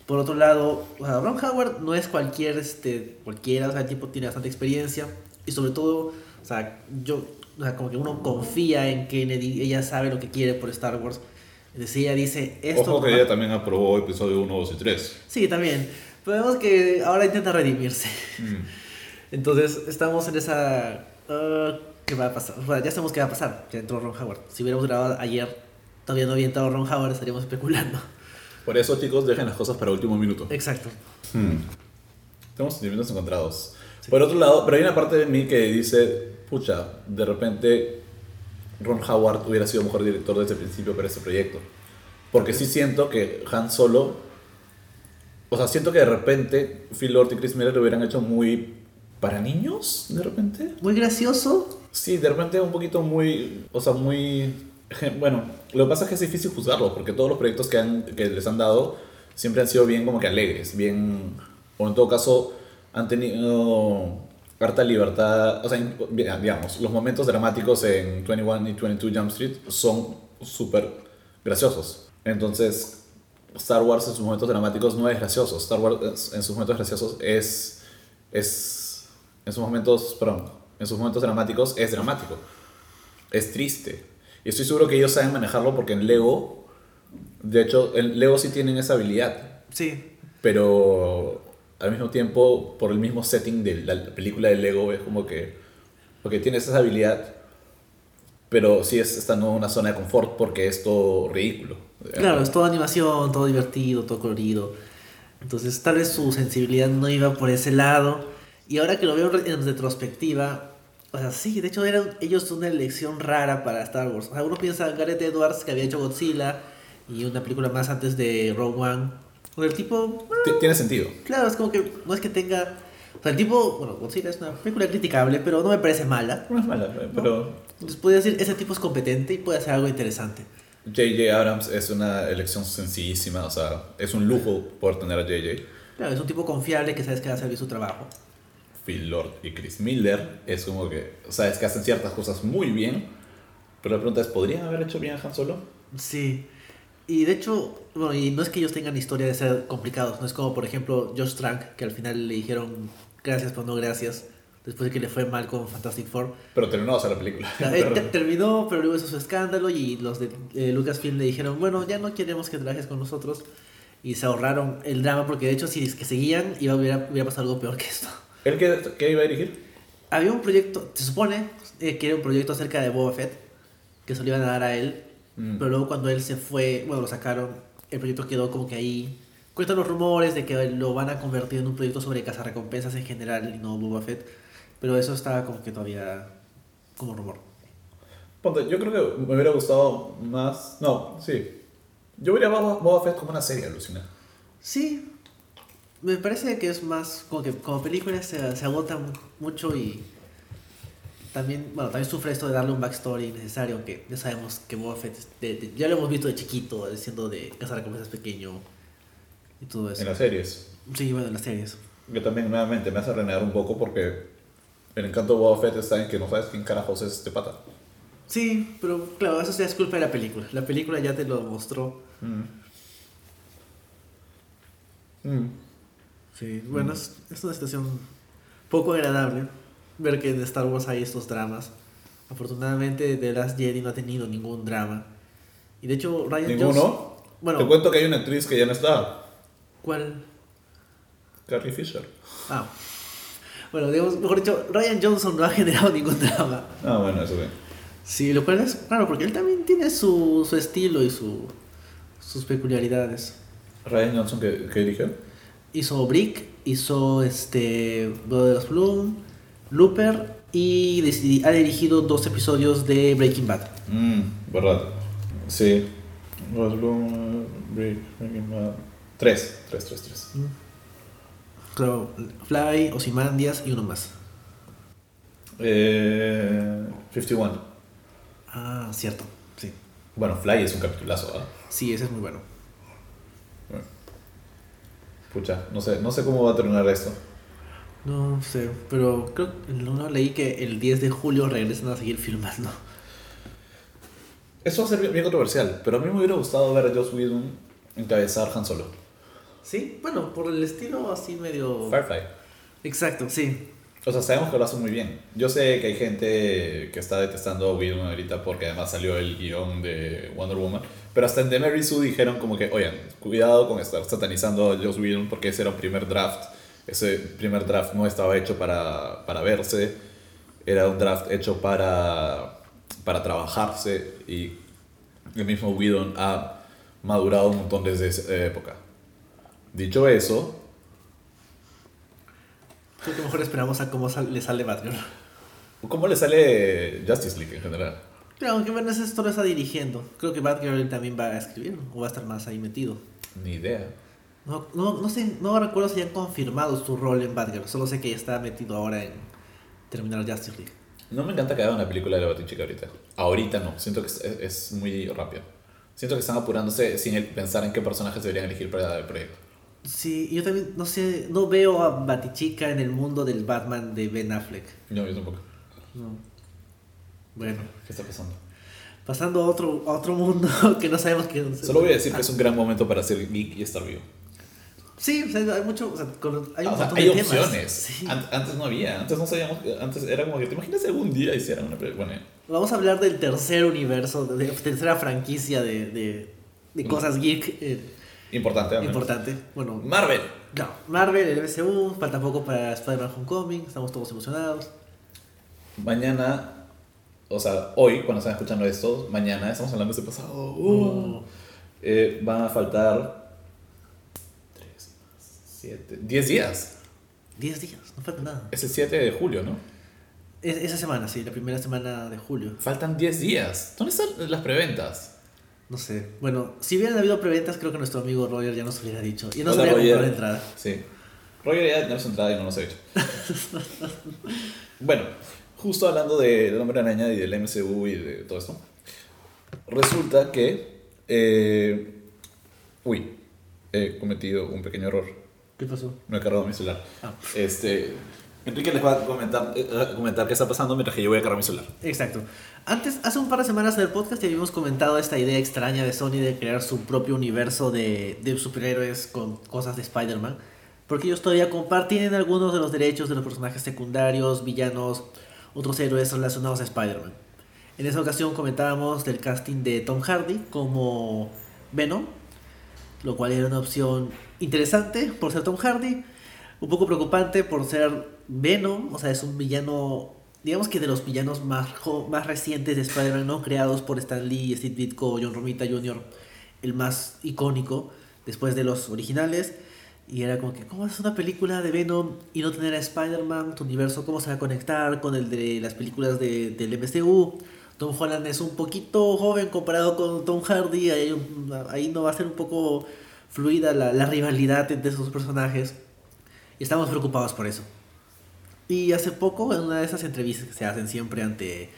Por otro lado, o sea, Ron Howard no es cualquier, este, cualquiera, o sea, el tipo tiene bastante experiencia. Y sobre todo, o sea, yo, o sea, como que uno confía en Kennedy, ella sabe lo que quiere por Star Wars. Es decir, ella dice, esto... Ojo que ella también aprobó episodio 1, 2 y 3. Sí, también. Pero vemos que ahora intenta redimirse. Entonces, estamos en esa... ah, ¿Qué va a pasar? O sea, ya sabemos qué va a pasar. Ya entró Ron Howard. Si hubiéramos grabado ayer, todavía no había entrado Ron Howard, estaríamos especulando. Por eso, chicos, dejen las cosas para último minuto. Exacto. Hmm. Tenemos sentimientos encontrados. Por otro lado, pero hay una parte de mí que dice, pucha, de repente Ron Howard hubiera sido mejor director desde el principio para este proyecto. Porque sí siento que Han Solo, o sea, siento que de repente Phil Lord y Chris Miller lo hubieran hecho muy para niños, de repente. Muy gracioso. Sí, de repente un poquito muy, o sea, muy... Bueno, lo que pasa es que es difícil juzgarlo, porque todos los proyectos que, han, que les han dado siempre han sido bien como que alegres, bien... O en todo caso, han tenido harta libertad, o sea, digamos, los momentos dramáticos en 21 y 22 Jump Street son súper graciosos. Entonces, Star Wars en sus momentos dramáticos no es gracioso. Star Wars en sus momentos graciosos es... es en sus momentos, perdón, en sus momentos dramáticos es dramático. Es triste. Y estoy seguro que ellos saben manejarlo porque en Lego, de hecho, en Lego sí tienen esa habilidad. Sí. Pero al mismo tiempo, por el mismo setting de la película de Lego, es como que, porque tienes esa habilidad, pero sí es estando en una zona de confort porque es todo ridículo. Claro, es toda animación, todo divertido, todo colorido. Entonces, tal vez su sensibilidad no iba por ese lado. Y ahora que lo veo en retrospectiva, o sea, sí, de hecho eran ellos una elección rara para Star Wars. O sea, uno piensa en Gareth Edwards que había hecho Godzilla y una película más antes de Rogue One. O sea, el tipo, T- Tiene sentido. claro, es como que no es que tenga. O sea, el tipo, bueno, Godzilla es una película criticable, pero no me parece mala. No es mala, pero Entonces, puede decir, ese tipo es competente y puede hacer algo interesante. J.J. Abrams es una elección sencillísima, o sea, es un lujo poder tener a J.J. Claro, es un tipo confiable que sabes que va a bien su trabajo. Phil Lord y Chris Miller es como que, sabes que hacen ciertas cosas muy bien, pero la pregunta es, ¿podrían haber hecho bien a Han Solo? Sí. Y de hecho, bueno, y no es que ellos tengan historia de ser complicados, no es como por ejemplo Josh Trank, que al final le dijeron gracias pero no gracias, después de que le fue mal con Fantastic Four. Pero terminó la película. O sea, él te- terminó, pero luego hizo su escándalo y los de eh, Lucasfilm le dijeron, bueno, ya no queremos que trabajes con nosotros. Y se ahorraron el drama porque de hecho si es que seguían iba, hubiera, hubiera pasado algo peor que esto. ¿Él qué, qué iba a dirigir? Había un proyecto, se supone eh, que era un proyecto acerca de Boba Fett, que se lo iban a dar a él, Mm. pero luego cuando él se fue, bueno, lo sacaron, el proyecto quedó como que ahí. Cuentan los rumores de que lo van a convertir en un proyecto sobre cazarrecompensas en general y no Boba Fett, pero eso estaba como que todavía como rumor. Ponte, yo creo que me hubiera gustado más... No, sí. Yo vería Boba, Fett como una serie, alucina. Sí, me parece que es más como que como película se, se agota mu- mucho y también, bueno, también sufre esto de darle un backstory necesario, aunque ya sabemos que Boba Fett, es de- de- ya lo hemos visto de chiquito, siendo de cazar recompensas pequeño y todo eso. En las series. Sí, bueno, en las series. Que también, nuevamente, me hace renegar un poco porque el encanto de Boba Fett está en que no sabes quién carajos es este pata. Sí, pero claro, eso ya es culpa de la película. La película ya te lo mostró. Mm. Sí, bueno, es, es una situación poco agradable ver que en Star Wars hay estos dramas. Afortunadamente, The Last Jedi no ha tenido ningún drama. Y de hecho, Ryan ¿Ninguno? Johnson. Bueno, Te cuento que hay una actriz que ya no está. ¿cuál? Carrie Fisher. Ah. Bueno, digamos, mejor dicho, Ryan Johnson no ha generado ningún drama. Ah, bueno, eso bien. Sí, lo cual es raro porque él también tiene su, su estilo y su, sus peculiaridades. Ryan Johnson, ¿qué, qué dirigió? Hizo Brick, hizo este Brothers Bloom, Looper y ha dirigido dos episodios de Breaking Bad. Mmm, verdad. Sí. Ross Bloom, Brick, Breaking Bad. Tres, tres, tres, tres. Creo, Fly, Ozymandias y uno más. Eh, 51. Ah, cierto, sí. Bueno, Fly es un capitulazo, ¿ah? Sí, ese es muy. Bueno. Pucha, no sé, no sé cómo va a terminar esto. No sé, pero creo que en uno leí que el 10 de julio regresan a seguir filmando. Eso va a ser bien, bien controversial, pero a mí me hubiera gustado ver a Joss Whedon encabezar Han Solo. Sí, bueno, por el estilo así medio... Firefly. Exacto, sí. O sea, sabemos que lo hace muy bien. Yo sé que hay gente que está detestando a Whedon ahorita porque además salió el guion de Wonder Woman. Pero hasta en The Mary Sue dijeron como que, oigan, cuidado con estar satanizando a Joss Whedon porque ese era un primer draft. Ese primer draft no estaba hecho para, para verse. Era un draft hecho para, para trabajarse. Y el mismo Whedon ha madurado un montón desde esa época. Dicho eso, Creo que mejor esperamos a cómo sal- le sale Batgirl. ¿cómo le sale Justice League en general? Pero aunque bueno, esto lo está dirigiendo. Creo que Batgirl también va a escribir o va a estar más ahí metido. Ni idea. No, no, no sé, no recuerdo si han confirmado su rol en Batgirl. Solo sé que está metido ahora en terminar Justice League. No me encanta que hagan una película de la Batichica ahorita. Ahorita no, siento que es, es muy rápido. Siento que están apurándose sin pensar en qué personajes deberían elegir para el proyecto. Sí, yo también, no sé, no veo a Batichica en el mundo del Batman de Ben Affleck. No, yo tampoco. No. Bueno, ¿Qué está pasando? pasando a otro, a otro mundo que no sabemos qué Solo voy a decir que es un gran momento para ser geek y estar vivo. Sí, o sea, hay mucho, o sea, con- hay un Ah, o sea, montón hay de temas. opciones. Sí. An- Antes no había, antes no sabíamos, antes era como que te imaginas algún día hicieran una. Bueno, Vamos a hablar del tercer universo, de, de tercera franquicia de, de, de cosas geek eh, importante. menos. importante. Bueno, Marvel. no, Marvel, el MCU, falta poco para Spider-Man Homecoming, estamos todos emocionados. Mañana, o sea, hoy, cuando están escuchando esto, mañana, estamos hablando de ese pasado. uh, eh, van a faltar 3, 7, 10 días. 10 días, no falta nada. Es el 7 de julio, ¿no? Es- esa semana, sí, la primera semana de julio. Faltan 10 días. ¿Dónde están las preventas? No sé. Bueno, si hubieran habido preventas, creo que nuestro amigo Roger ya nos hubiera dicho. Y nos Hola, comprado Roger. la entrada. Sí. Roger ya tiene su entrada y no nos ha hecho. bueno, justo hablando del Hombre Araña y del MCU y de todo esto, resulta que. eh, uy, he cometido un pequeño error. ¿Qué pasó? No he cargado mi celular. Ah. Este. Enrique les va a comentar, eh, a comentar qué está pasando mientras que yo voy a cargar mi celular. Exacto. Antes, hace un par de semanas en el podcast habíamos comentado esta idea extraña de Sony de crear su propio universo de, de superhéroes con cosas de Spider-Man. Porque ellos todavía comparten algunos de los derechos de los personajes secundarios, villanos, otros héroes relacionados a Spider-Man. En esa ocasión comentábamos del casting de Tom Hardy como Venom, lo cual era una opción interesante por ser Tom Hardy, un poco preocupante por ser Venom, o sea, es un villano, digamos que de los villanos más, más recientes de Spider-Man, no creados por Stan Lee, Steve Ditko, John Romita Jr., el más icónico después de los originales. Y era como que, ¿cómo haces una película de Venom y no tener a Spider-Man? Tu universo, ¿cómo se va a conectar con el de las películas de, del MCU? Tom Holland es un poquito joven comparado con Tom Hardy. Ahí, no va a ser un poco fluida la rivalidad entre esos personajes. Y estamos preocupados por eso. Y hace poco, en una de esas entrevistas que se hacen siempre ante,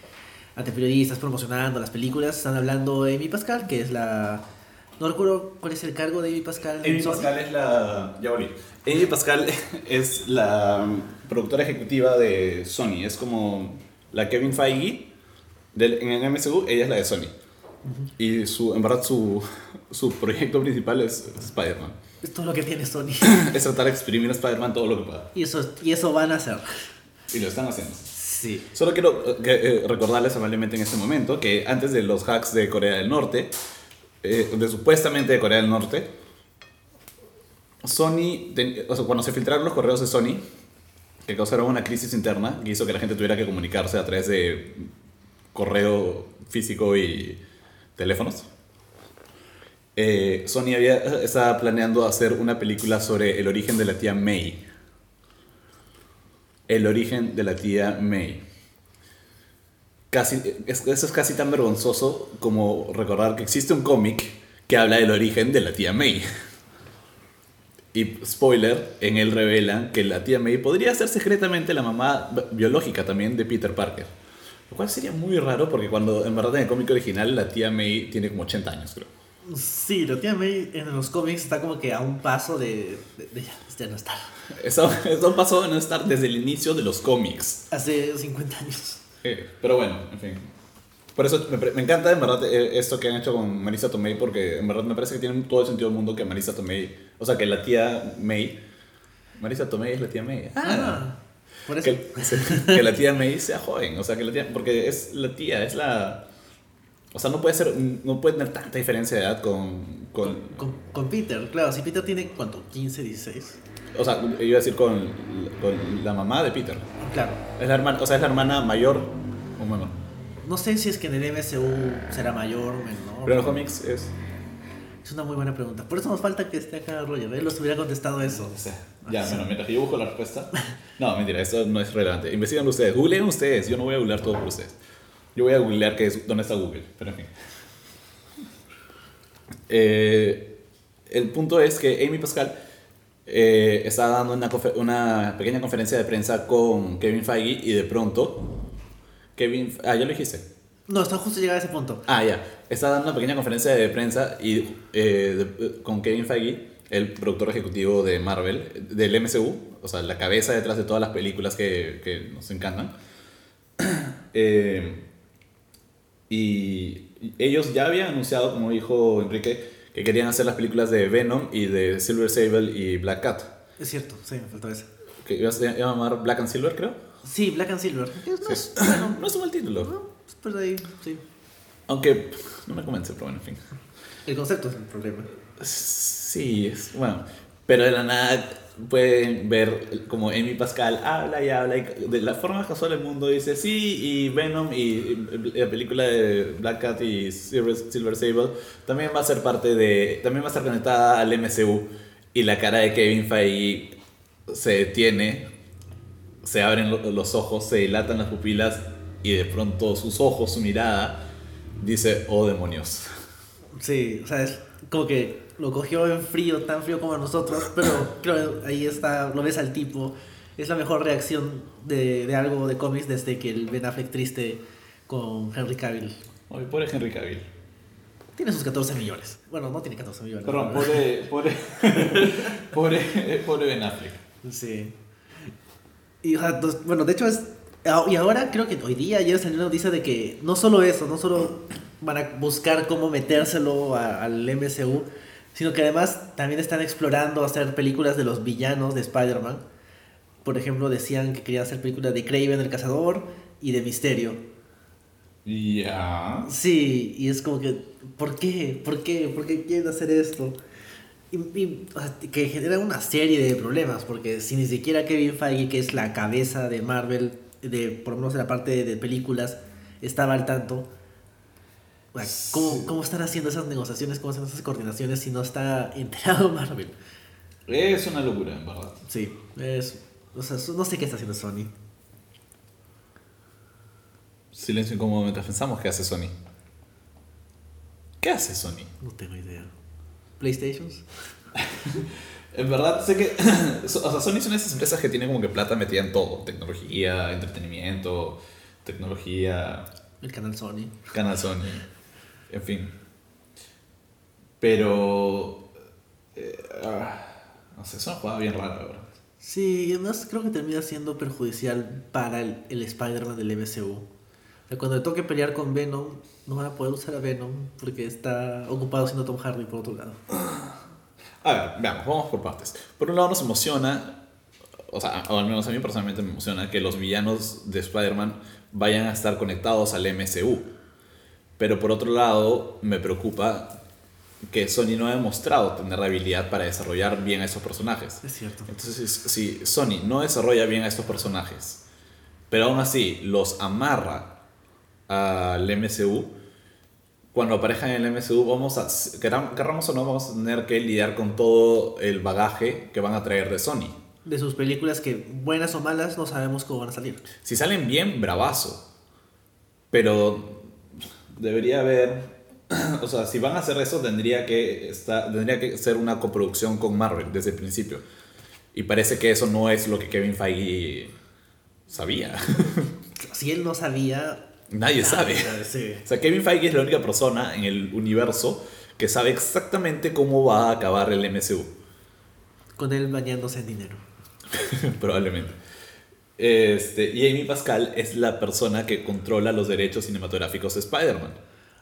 ante periodistas promocionando las películas, están hablando de Amy Pascal, que es la... No recuerdo cuál es el cargo de Amy Pascal. Amy Sony. Pascal es la. Ya volví. Amy Pascal es la productora ejecutiva de Sony. Es como la Kevin Feige del, en el MCU, ella es la de Sony. Y su, en verdad su, su proyecto principal es Spider-Man. Es todo lo que tiene Sony. es tratar de exprimir a Spider-Man todo lo que pueda. y, eso, y eso van a hacer. Y lo están haciendo. Sí. Solo quiero eh, eh, recordarles amablemente en este momento que antes de los hacks de Corea del Norte, eh, de supuestamente de Corea del Norte, Sony, ten- o sea, cuando se filtraron los correos de Sony, que causaron una crisis interna, que hizo que la gente tuviera que comunicarse a través de correo físico y teléfonos. Eh, Sony había, estaba planeando hacer una película sobre el origen de la tía May. El origen de la tía May. Casi, es- eso es casi tan vergonzoso como recordar que existe un cómic que habla del origen de la tía May. Y spoiler, en él revelan que la tía May podría ser secretamente la mamá bi- biológica también de Peter Parker. Lo cual sería muy raro porque cuando en verdad en el cómic original la tía May tiene como 80 años, creo. Sí, la tía May en los cómics está como que a un paso de, de, de ya, de no estar. Eso, eso pasó de no estar desde el inicio de los cómics. Hace 50 años. Eh, pero bueno, en fin. Por eso me, me encanta en verdad eh, esto que han hecho con Marisa Tomei porque en verdad me parece que tiene todo el sentido del mundo que Marisa Tomei, o sea, que la tía May, Marisa Tomei es la tía May. Ah, por eso. Que, que la tía May sea joven, o sea, que la tía, porque es la tía, es la... O sea, no puede ser, no puede tener tanta diferencia de edad con... con Con, con Peter, claro, si Peter tiene, ¿cuánto? 15, 16. o sea, iba a decir con, con la mamá de Peter. Claro. Es la hermana, o sea, es la hermana mayor o menor. No sé si es que en el MCU será mayor o menor. Pero en los cómics es... Es una muy buena pregunta. Por eso nos falta que esté acá Roger. Él nos hubiera contestado eso. No sé. Ya, bueno, mientras que yo busco la respuesta. No, mentira, eso no es relevante. Investigan ustedes, googleen ustedes. Yo no voy a googlear todo por ustedes. Yo voy a googlear qué es, dónde está Google, pero en fin. Eh, el punto es que Amy Pascal eh, está dando una, pequeña conferencia de prensa con Kevin Feige y de pronto Kevin... Ah, ya lo dijiste. No, está justo llegar a ese punto. Ah, ya. Está dando una pequeña conferencia de prensa y, eh, de- con Kevin Feige, el productor ejecutivo de Marvel, del MCU, o sea, la cabeza detrás de todas las películas que, que nos encantan. Eh, y ellos ya habían anunciado, como dijo Enrique, que querían hacer las películas de Venom y de Silver Sable y Black Cat. Es cierto, sí, me faltó eso. Que iba a llamar Black and Silver, creo. Sí, Black and Silver. No, Sí. bueno, No es un mal título. no, pues ahí, sí. Aunque no me convence, pero bueno, en fin. El concepto es el problema. Sí, es, bueno, pero de la nada pueden ver como Amy Pascal habla y habla y de la forma más casual del mundo dice sí y Venom y, la película de Black Cat y Silver, Silver Sable también va a ser parte de también va a estar conectada al MCU y la cara de Kevin Feige se detiene se abren lo- los ojos se dilatan las pupilas y de pronto sus ojos su mirada dice oh demonios Sí, o sea, es como que lo cogió en frío, tan frío como nosotros, pero creo ahí está, lo ves al tipo. Es la mejor reacción de, de algo de cómics desde que el Ben Affleck triste con Henry Cavill. Pobre Henry Cavill Tiene sus 14 millones. Bueno, no tiene 14 millones. Perdón, pobre, pobre, pobre, pobre Ben Affleck. Sí. Y, bueno, de hecho es... Y ahora creo que hoy día ayer salió una noticia de que no solo eso, no solo van a buscar cómo metérselo a- al MCU, sino que además también están explorando hacer películas de los villanos de Spider-Man. Por ejemplo, decían que querían hacer películas de Craven el Cazador y de Misterio. Ya. Sí, y es como que, ¿por qué? ¿Por qué? ¿Por qué quieren hacer esto? Y, y, o sea, que genera una serie de problemas, porque si ni siquiera Kevin Feige, que es la cabeza de Marvel, de, por lo menos en la parte de, de películas, estaba al tanto, ¿cómo. ¿cómo están haciendo esas negociaciones, cómo están esas coordinaciones si no está enterado Marvel? Es una locura, en verdad. Sí, es, o sea, no sé qué está haciendo Sony. Silencio incómodo mientras pensamos qué hace Sony. ¿Qué hace Sony? No tengo idea. ¿PlayStations? En verdad, sé que. o sea, Sony son esas empresas que tienen como que plata metida en todo: tecnología, entretenimiento, tecnología, El canal Sony. canal Sony, en fin. Pero. eh, ah, no sé, es una jugada bien rara, la verdad. Sí, y además creo que termina siendo perjudicial para el, el Spider-Man del MCU. Cuando le toque pelear con Venom, no van a poder usar a Venom porque está ocupado siendo Tom Hardy por otro lado. A ver, veamos, vamos por partes. Por un lado nos emociona, o sea, o al menos a mí personalmente me emociona que los villanos de Spider-Man vayan a estar conectados al MCU. Pero por otro lado, me preocupa que Sony no ha demostrado tener la habilidad para desarrollar bien a esos personajes. Es cierto. Entonces, si Sony no desarrolla bien a estos personajes, pero aún así los amarra al MCU, cuando aparezcan en el MCU, vamos a, querramos o no, vamos a tener que lidiar con todo el bagaje que van a traer de Sony. De sus películas que, buenas o malas, no sabemos cómo van a salir. Si salen bien, bravazo. Pero debería haber. O sea, si van a hacer eso, tendría que, estar, tendría que ser una coproducción con Marvel desde el principio. Y parece que eso no es lo que Kevin Feige sabía. Si él no sabía, Nadie sabe. Sí. O sea, Kevin Feige es la única persona en el universo que sabe exactamente cómo va a acabar el MCU. Con él bañándose en dinero. Probablemente. Este, y Amy Pascal es la persona que controla los derechos cinematográficos de Spider-Man.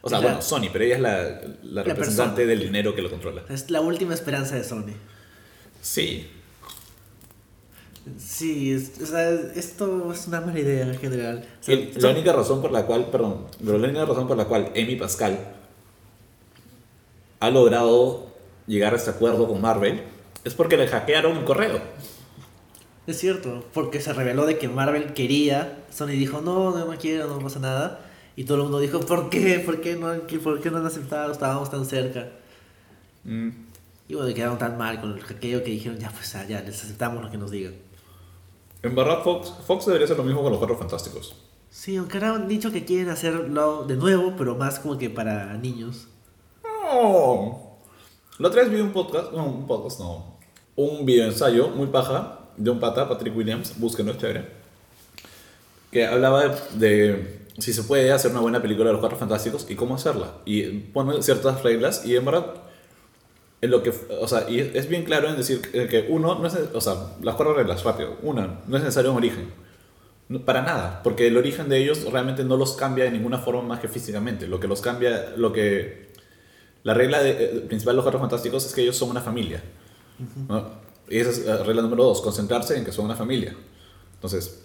O sea, La- bueno, Sony, pero ella es la, la representante persona. del dinero que lo controla. Es la última esperanza de Sony. Sí. Sí, es- o sea, esto es una mala idea en general. O sea, El- la única razón por la cual, perdón, pero la única razón por la cual Amy Pascal ha logrado llegar a este acuerdo con Marvel es porque le hackearon el correo. Es cierto, porque se reveló de que Marvel quería, Sony dijo, no, no, no quiero, no pasa nada. Y todo el mundo dijo, ¿por qué? ¿Por qué no, ¿Qué- ¿Por qué no han aceptado? Estábamos tan cerca. Mm. Y bueno, quedaron tan mal con el hackeo que dijeron, ya pues ya, les aceptamos lo que nos digan. En verdad, Fox, Fox debería hacer lo mismo con los Cuatro Fantásticos. Sí, aunque ahora han dicho que quieren hacerlo de nuevo, pero más como que para niños. No. La otra vez vi un podcast, no, un podcast no, un video ensayo muy paja de un pata, Patrick Williams, búsquenlo, es chévere, que hablaba de, si se puede hacer una buena película de los Cuatro Fantásticos y cómo hacerla. Y pone ciertas reglas y en verdad, en lo que, o sea, y es bien claro en decir que uno, no es, o sea, las cuatro reglas, rápido. Una, no es necesario un origen. Para nada, porque el origen de ellos realmente no los cambia de ninguna forma más que físicamente. Lo que los cambia, lo que la regla de- eh, principal de los Cuatro Fantásticos es que ellos son una familia. ¿no? Y esa es la regla número dos, concentrarse en que son una familia. Entonces,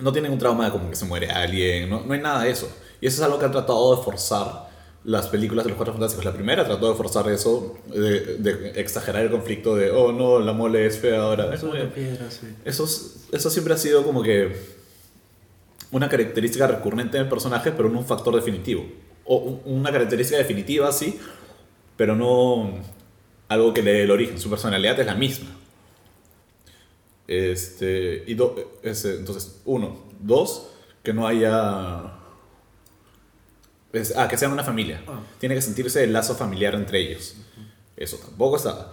no tienen un trauma como que se muere alguien, no, no hay nada de eso. Y eso es algo que han tratado de forzar las películas de los Cuatro Fantásticos. La primera trató de forzar eso, de, de exagerar el conflicto de, oh no, la mole es fea ahora. Es Eso piedra, sí. eso, es- eso siempre ha sido como que una característica recurrente del personaje, pero no un factor definitivo. O un- una característica definitiva, sí, pero no algo que le dé el origen. Su personalidad es la misma. Este, y do- ese, entonces, uno. Dos, que no haya... es- ah, que sean una familia. Ah. Tiene que sentirse el lazo familiar entre ellos. Eso tampoco está.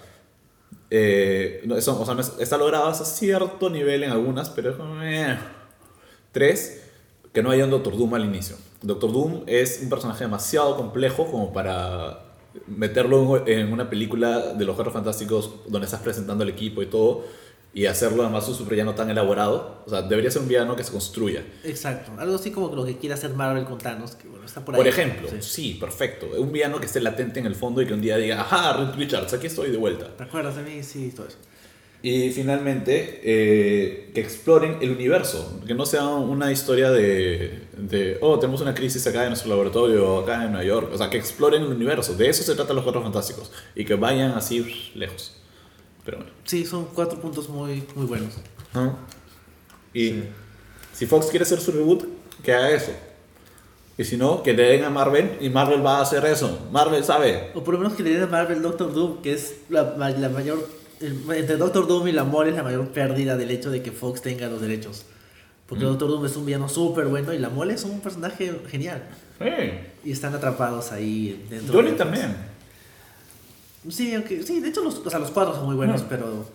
Eh, no, eso, o sea, no es- está logrado hasta cierto nivel en algunas, pero eh. Tres, que no haya un Doctor Doom al inicio. Doctor Doom es un personaje demasiado complejo como para meterlo en en una película de los Cuatro Fantásticos donde estás presentando el equipo y todo y hacerlo además un supervillano tan elaborado. O sea, debería ser un villano que se construya. Exacto, algo así como lo que quiere hacer Marvel con Thanos, que bueno, está por ahí. Por ejemplo, Sí. sí, perfecto. Un villano que esté latente en el fondo y que un día diga, ajá, Richards, aquí estoy de vuelta. ¿Te acuerdas de mí? Sí, todo eso. Y finalmente, eh, que exploren el universo, que no sea una historia de, de, oh, tenemos una crisis acá en nuestro laboratorio, acá en Nueva York, o sea, que exploren el universo, de eso se trata los Cuatro Fantásticos, y que vayan así lejos. Pero bueno. Sí, son cuatro puntos muy, muy buenos. Y Sí. si Fox quiere hacer su reboot, que haga eso. Y si no, que le den a Marvel y Marvel va a hacer eso. Marvel sabe. O por lo menos que le den a Marvel Doctor Doom, que es la, la mayor. entre Doctor Doom y la Mole es la mayor pérdida del hecho de que Fox tenga los derechos. Porque Mm. Doctor Doom es un villano súper bueno y la Mole es un personaje genial. Hey, Y están atrapados ahí dentro. Johnny de- también. Sí, aunque, sí, de hecho los, o sea, los cuatro son muy buenos, Mm. pero.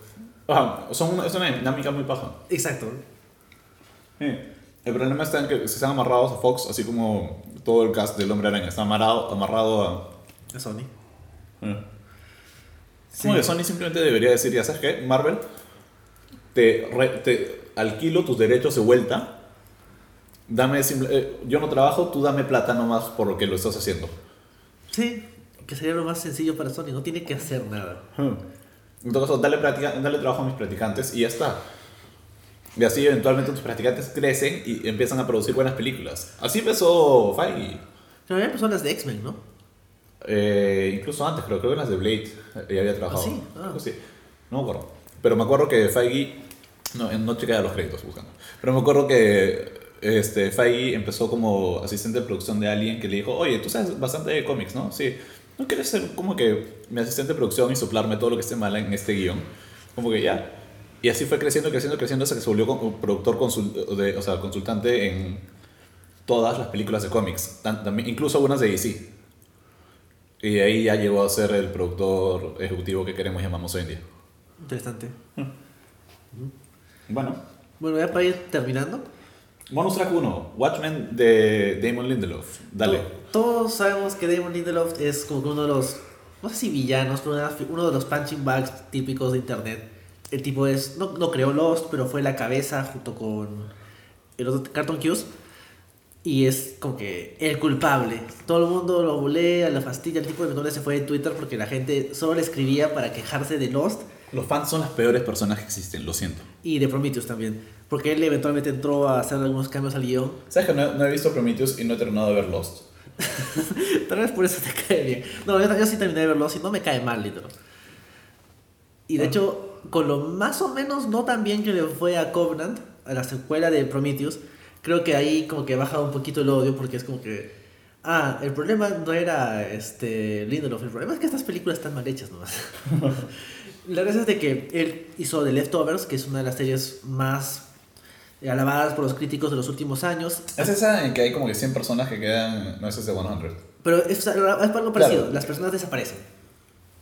Ajá, son, es una dinámica muy paja. Exacto. Sí. El problema está en que se están amarrados a Fox, así como todo el cast del Hombre Araña está amarrado, amarrado a... A Sony. Eh. Sí. Como que Sony simplemente debería decir, ya sabes qué, Marvel, te, re- te alquilo tus derechos de vuelta, dame simple- eh, yo no trabajo, tú dame plata nomás por lo que lo estás haciendo. Sí, que sería lo más sencillo para Sony, no tiene que hacer nada. En todo caso, dale, dale trabajo a mis practicantes y ya está. Y así eventualmente tus practicantes crecen y empiezan a producir buenas películas. Así empezó Feige. Pero había personas de X-Men, ¿no? Eh, incluso antes, creo, creo que en las de Blade ya había trabajado. ¿Ah, sí? Ah. Sí. No me acuerdo. Pero me acuerdo que Feige. No, no chequea los créditos buscando. Pero me acuerdo que este, Feige empezó como asistente de producción de alguien que le dijo: Oye, tú sabes bastante de cómics, ¿no? Sí. ¿No quieres ser como que mi asistente de producción y soplarme todo lo que esté mal en este guion? Como que ya. Y así fue creciendo, creciendo, creciendo hasta que se volvió con- productor, consul- de, o sea, consultante en todas las películas de cómics, tan- también, incluso algunas de DC. Y de ahí ya llegó a ser el productor ejecutivo que queremos y llamamos hoy en día. Interesante. Bueno, Bueno, ya para ir terminando, Bonus track 1, Watchmen de Damon Lindelof. Dale. To- Todos sabemos que Damon Lindelof es como uno de los, no sé si villanos, pero uno de los punching bags típicos de internet. El tipo es, no, no creó Lost, pero fue la cabeza junto con el otro Carton Cues. Y es como que el culpable. Todo el mundo lo bulea, lo fastidia. El tipo de menores se fue de Twitter porque la gente solo le escribía para quejarse de Lost Los fans son las peores personas que existen, lo siento. y de Prometheus también. Porque él eventualmente entró a hacer algunos cambios al guion. ¿Sabes que no, no he visto Prometheus y no he terminado de ver Lost? Tal vez por eso te cae bien. No, yo, yo sí terminé de verlo, si no me cae mal, literal. Y de Ah. hecho, con lo más o menos no tan bien que le fue a Covenant, a la secuela de Prometheus, creo que ahí como que baja un poquito el odio porque es como que. Ah, el problema no era este Lindelof, el problema es que estas películas están mal hechas nomás. la verdad es de que él hizo The Leftovers, que es una de las series más alabadas por los críticos de los últimos años. Es esa en que hay como que 100 personas que quedan. No es ese 100. Pero es, es algo parecido, Claro. las personas desaparecen.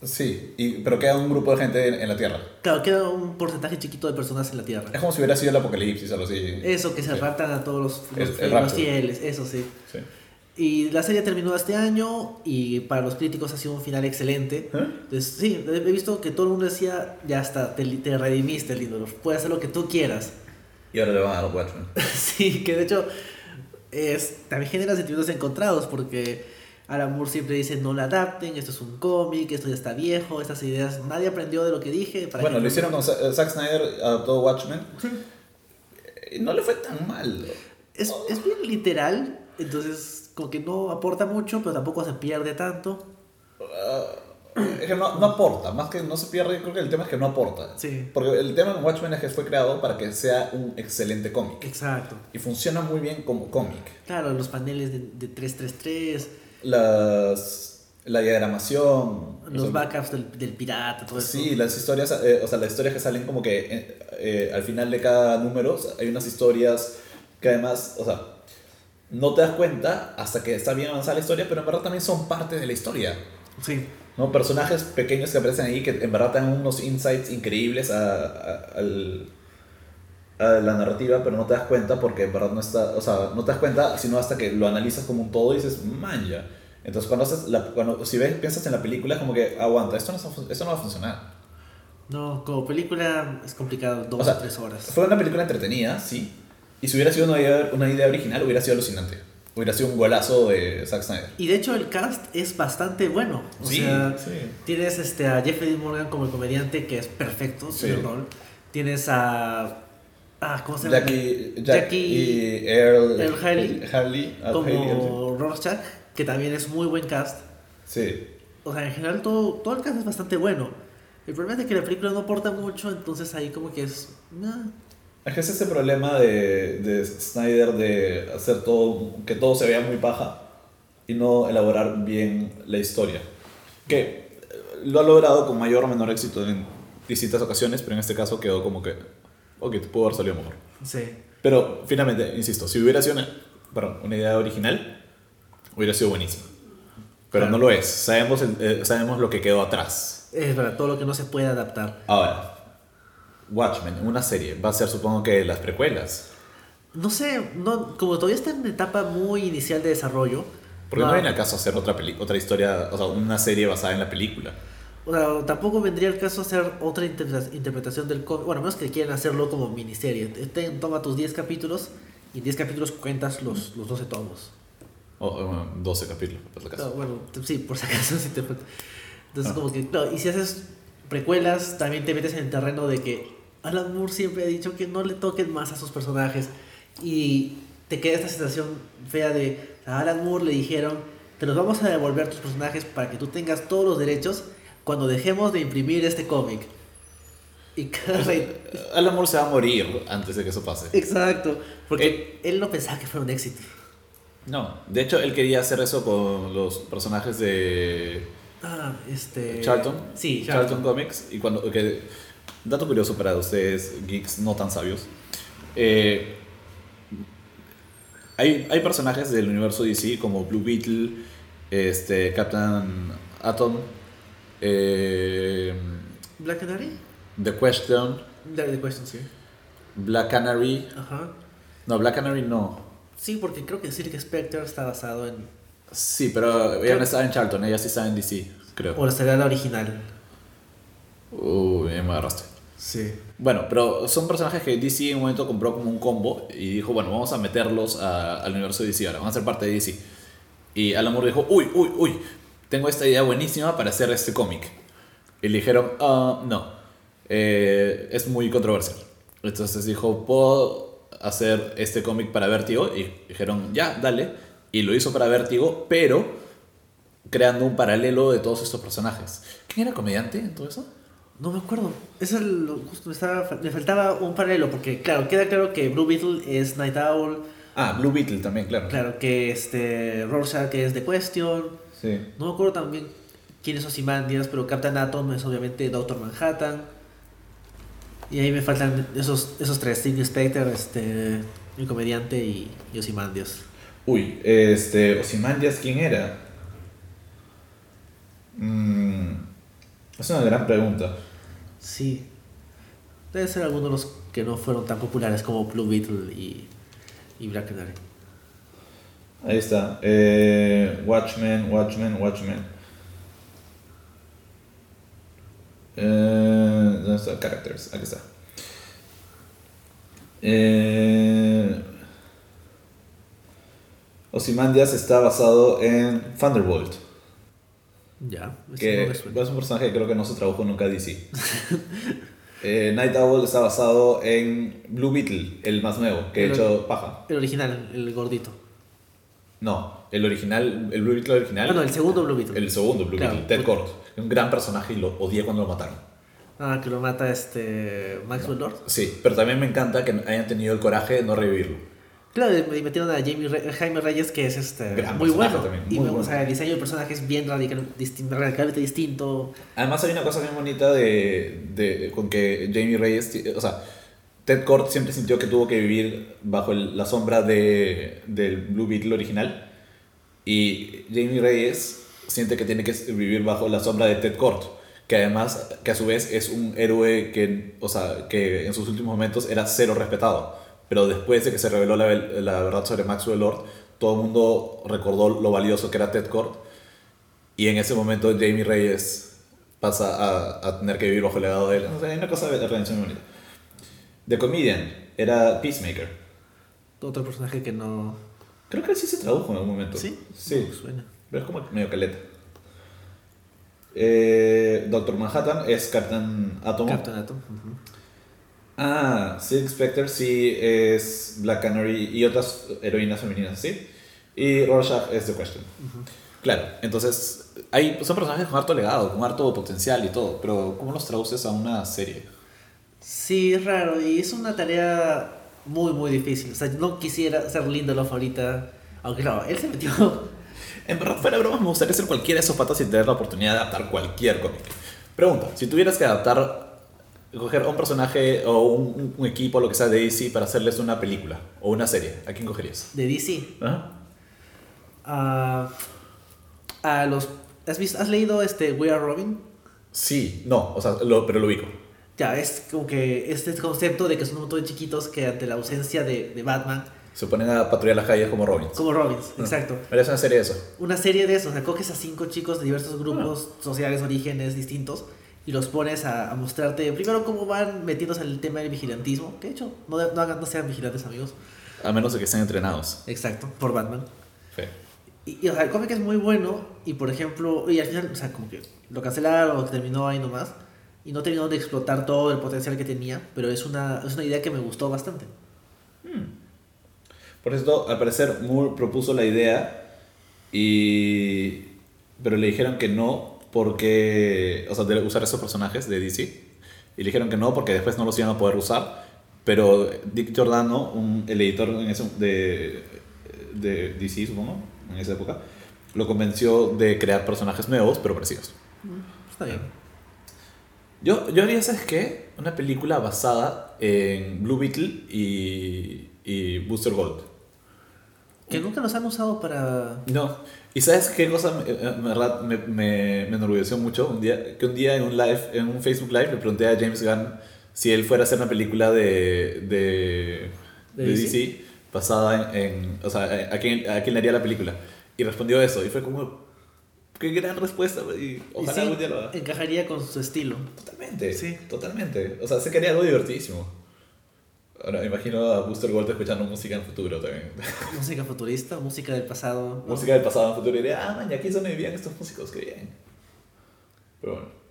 Sí, y, pero queda un grupo de gente en, en la Tierra. Claro, queda un porcentaje chiquito de personas en la Tierra. Es como si hubiera sido el apocalipsis o algo así. Eso, que se Sí. raptan a todos los, los, El- el los fieles, eso sí. Sí. Y la serie terminó este año y para los críticos ha sido un final excelente. ¿Eh? Entonces, sí, he visto que todo el mundo decía, ya está, te, te redimiste, Lindelof, puedes hacer lo que tú quieras. Y ahora le van a dar Watchmen. sí, que de hecho es, también genera sentimientos encontrados porque Alan Moore siempre dice no la adapten, esto es un cómic, esto ya está viejo, estas ideas, nadie aprendió de lo que dije. ¿para Bueno, lo no?". hicieron con eh, Zack Snyder, adaptó Watchmen. Y no le fue tan mal. Es, es bien literal, entonces como que no aporta mucho, pero tampoco se pierde tanto. Es que no, no aporta, más que no se pierde, creo que el tema es que no aporta. Sí. Porque el tema en Watchmen es que fue creado para que sea un excelente cómic. Exacto. Y funciona muy bien como cómic. Claro, los paneles de, de 333, Las, la diagramación. o los sea, backups del, del pirata, todo eso. Sí, las historias, eh, o sea, las historias que salen como que eh, eh, al final de cada número o sea, hay unas historias que además, o sea, no te das cuenta hasta que está bien avanzada la historia, pero en verdad también son parte de la historia. Sí. ¿No? Personajes pequeños que aparecen ahí que en verdad dan unos insights increíbles a, a- al- a la narrativa, pero no te das cuenta porque en verdad no está, o sea, no te das cuenta sino hasta que lo analizas como un todo y dices, man, ya. Entonces cuando, haces la, cuando si ves, piensas en la película es como que aguanta, esto no, esto no va a funcionar. No, como película es complicado, dos O sea, o tres horas. Fue una película entretenida, sí. Y si hubiera sido una idea, una idea original, hubiera sido alucinante. Hubiera sido un golazo de Zack Snyder. Y de hecho el cast es bastante bueno. O Sí, sea, sí. tienes este, a Jeffrey Dean Morgan como el comediante, que es perfecto Sí. el rol. Tienes a... Ah, ¿cómo se llama? Jackie, Jack Jackie y Earl, Earl Haley. Como Rorschach, que también es muy buen cast. Sí. O sea, en general todo, todo el cast es bastante bueno. El problema es que la película no aporta mucho, entonces ahí como que es... nah. Es que es ese problema de, de Snyder de hacer todo, que todo se vea muy paja y no elaborar bien la historia. Que eh, lo ha logrado con mayor o menor éxito en distintas ocasiones, pero en este caso quedó como que, ok, pudo haber salido mejor. Sí. Pero finalmente, insisto, si hubiera sido una, perdón, una idea original, hubiera sido buenísima. Pero Claro. no lo es. Sabemos, el- eh, sabemos lo que quedó atrás. Es verdad, todo lo que no se puede adaptar. Ahora, Watchmen, una serie, va a ser supongo que las precuelas. No sé, no, como todavía está en etapa muy inicial de desarrollo. Porque no, viene al caso hacer otra, peli- otra historia, o sea, una serie basada en la película. O sea, tampoco vendría el caso hacer otra interpreta- interpretación del cómic. Bueno, menos que quieran hacerlo como miniserie. Te- toma tus 10 capítulos y en 10 capítulos cuentas los, los 12 tomos. O o, bueno, 12 capítulos, por si No, acaso. bueno, t- sí, por si acaso sí te Entonces, Ah. como que, claro, y si haces precuelas, también te metes en el terreno de que Alan Moore siempre ha dicho que no le toquen más a sus personajes. Y te queda esta sensación fea de a Alan Moore le dijeron: Te los vamos a devolver tus personajes para que tú tengas todos los derechos cuando dejemos de imprimir este cómic. Y. Alan Moore se va a morir antes de que eso pase. Exacto, porque él no pensaba que fuera un éxito. No, de hecho él quería hacer eso con los personajes de Ah, este. Charlton. Sí, Charlton Charlton. Comics. Y cuando, que, dato curioso para ustedes, geeks no tan sabios. Eh, hay, hay personajes del universo DC como Blue Beetle, este, Captain Atom, eh, Black Canary? The Question, De, de Question, sí. Black Canary, Ajá. No, Black Canary no. Sí, porque creo que Silk Spectre está basado en. Sí, pero ella no estaba en Charlton, ella sí estaba en DC, creo. O sería la original. Uy, me agarraste. Sí. Bueno, pero son personajes que DC en un momento compró como un combo y dijo, bueno, vamos a meterlos a- al universo de DC ahora, van a ser parte de DC. Y Alan Moore dijo, uy, uy, uy, tengo esta idea buenísima para hacer este cómic. Y le dijeron, ah, no, eh, es muy controversial. Entonces dijo, ¿puedo hacer este cómic para Vértigo? Y dijeron, ya, dale. Y lo hizo para Vértigo, pero creando un paralelo de todos estos personajes. ¿Quién era comediante en todo eso? No me acuerdo. Eso es lo- justo me, estaba, me faltaba un paralelo, porque claro, queda claro que Blue Beetle es Night Owl, Ah, Blue Beetle también, claro. claro que este Rorschach es The Question. Sí. No me acuerdo también quién es Ozymandias, pero Captain Atom es obviamente Doctor Manhattan. Y ahí me faltan esos, esos tres, Steve Spectre, este, el comediante y, Ozymandias. Uy, este, Ozymandias, ¿quién era? Mm, es una gran pregunta. Sí. Debe ser alguno de los que no fueron tan populares como Blue Beetle y, y Black Canary. Ahí está. Eh, Watchmen, Watchmen, Watchmen. Eh, ¿Dónde está? Characters. Aquí está. Eh, Ozymandias está basado en Thunderbolt. Ya, Que no es un personaje que creo que no se tradujo nunca DC. eh, Night Owl está basado en Blue Beetle, el más nuevo, que ha Pero- hecho paja. El original, el gordito. No, el original, el Blue Beetle original. Ah, no, el segundo Blue Beetle. El segundo Blue Claro, Beetle, Ted porque- Kord. Un gran personaje y lo odié cuando lo mataron. Ah, que lo mata este Maxwell Lord. Sí, pero también me encanta que hayan tenido el coraje de no revivirlo. Claro, y metieron a Jamie Re- Jaime Reyes, que es este Gran muy bueno. también, y o bueno. sea, el diseño del personaje es bien radical, distin- radicalmente distinto. Además hay una cosa bien bonita de, de- con que Jamie Reyes, o sea, Ted Kord siempre sintió que tuvo que vivir bajo el- la sombra de, del Blue Beetle original y Jamie Reyes siente que tiene que vivir bajo la sombra de Ted Kord, que además, que a su vez es un héroe que, o sea, que en sus últimos momentos era cero respetado, pero después de que se reveló la, la verdad sobre Maxwell Lord, todo el mundo recordó lo valioso que era Ted Kord y en ese momento Jamie Reyes pasa a, a tener que vivir bajo el legado de él. O sea, hay una cosa de redención muy bonita. The Comedian era Peacemaker. Otro personaje que no. Creo que sí se tradujo en algún momento. ¿Sí? Sí. No suena. Pero es como medio caleta. Eh, Doctor Manhattan es Captain Atom. Captain Atom. ujú. Ah, Silk Spectre sí es Black Canary y otras heroínas femeninas, ¿sí? Y Rorschach es The Question. Claro, entonces hay, son personajes con harto legado, con harto potencial y todo, pero ¿cómo los traduces a una serie? Sí, es raro. Y es una tarea muy, muy difícil. O sea, no quisiera ser Lindelof ahorita. Aunque claro, él se metió. En verdad, fuera de bromas, me gustaría ser cualquiera de esos patas y tener la oportunidad de adaptar cualquier cómic. Pregunta, si tuvieras que adaptar, coger un personaje o un, un equipo, lo que sea, de DC para hacerles una película o una serie, ¿a quién cogerías? de DC. Ajá. a a los. ¿Has, visto, ¿Has leído este We Are Robin? Sí, no, o sea, lo- pero lo ubico. Ya, es como que este concepto de que son un montón de chiquitos que ante la ausencia de, de Batman, Se ponen a patrullar las calles como Robins. como Robins, Ah. exacto. Merece una serie de eso. Una serie de esos, o sea, coges a cinco chicos de diversos grupos sociales, orígenes distintos, y los pones a, a mostrarte primero cómo van metiéndose en el tema del vigilantismo, que de hecho, no, no, hagan- no sean vigilantes amigos, A menos de que estén entrenados. exacto, por Batman. Fe. Y, y, o sea, el cómic es muy bueno, y por ejemplo, y al final, o sea, como que lo cancelaron, terminó ahí nomás, y no terminó de explotar todo el potencial que tenía, pero es una, es una idea que me gustó bastante. Por eso, al parecer, Moore propuso la idea y... Pero le dijeron que no porque... O sea, de usar esos personajes de DC. Y le dijeron que no porque después no los iban a poder usar. Pero Dick Giordano, un- el editor en ese- de, de DC, supongo, en esa época, lo convenció de crear personajes nuevos, pero parecidos. Está bien. Yo, yo haría, ¿sabes qué? Una película basada en Blue Beetle y, y Booster Gold. Que nunca los han usado para... No. ¿Y sabes qué cosa me, eh, en verdad me, me, me enorgulleció mucho? Un día, que un día en un live, en un Facebook Live, le pregunté a James Gunn si él fuera a hacer una película de, de, ¿De de DC? DC, basada en, en- o sea, a quién, a quién le haría la película. Y respondió eso, y fue como, qué gran respuesta, y Y ojalá sí, algún día lo haga. encajaría con su estilo. Totalmente, Sí. totalmente. O sea, sé que haría algo divertidísimo. Ahora me imagino a Booster Gold escuchando música en futuro también. Música futurista, música del pasado. ¿no? música del pasado en futuro y diría, ah, man, y aquí es donde vivían estos músicos, qué bien. Pero bueno.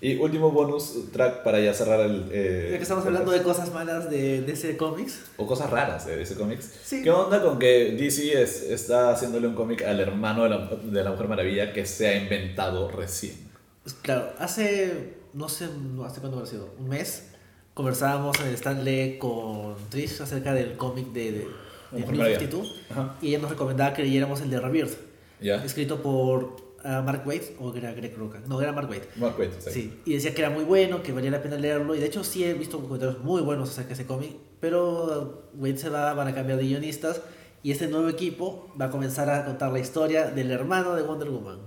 Y último bonus track para ya cerrar el... eh, Ya que estamos hablando de cosas malas de, ese cómics. O cosas raras de ese cómics. Sí. ¿Qué onda con que DC es- está haciéndole un cómic al hermano de la, de la Mujer Maravilla que se ha inventado recién? Pues, claro, hace, no sé, no, ¿hace cuándo habrá sido? Un mes, conversábamos en el Stanley con Trish acerca del cómic de, de, de New Maravilla. 52 Ajá. y ella nos recomendaba que leyéramos el de Rebirth, escrito por ah, Mark Waid o era Greg Rucka. No, era Mark Waid. Mark Waid, sí. Sí, y decía que era muy bueno, que valía la pena leerlo. Y de hecho, sí he visto comentarios muy buenos acerca de ese cómic. Pero Wade se va, van a cambiar de guionistas. Y este nuevo equipo va a comenzar a contar la historia del hermano de Wonder Woman,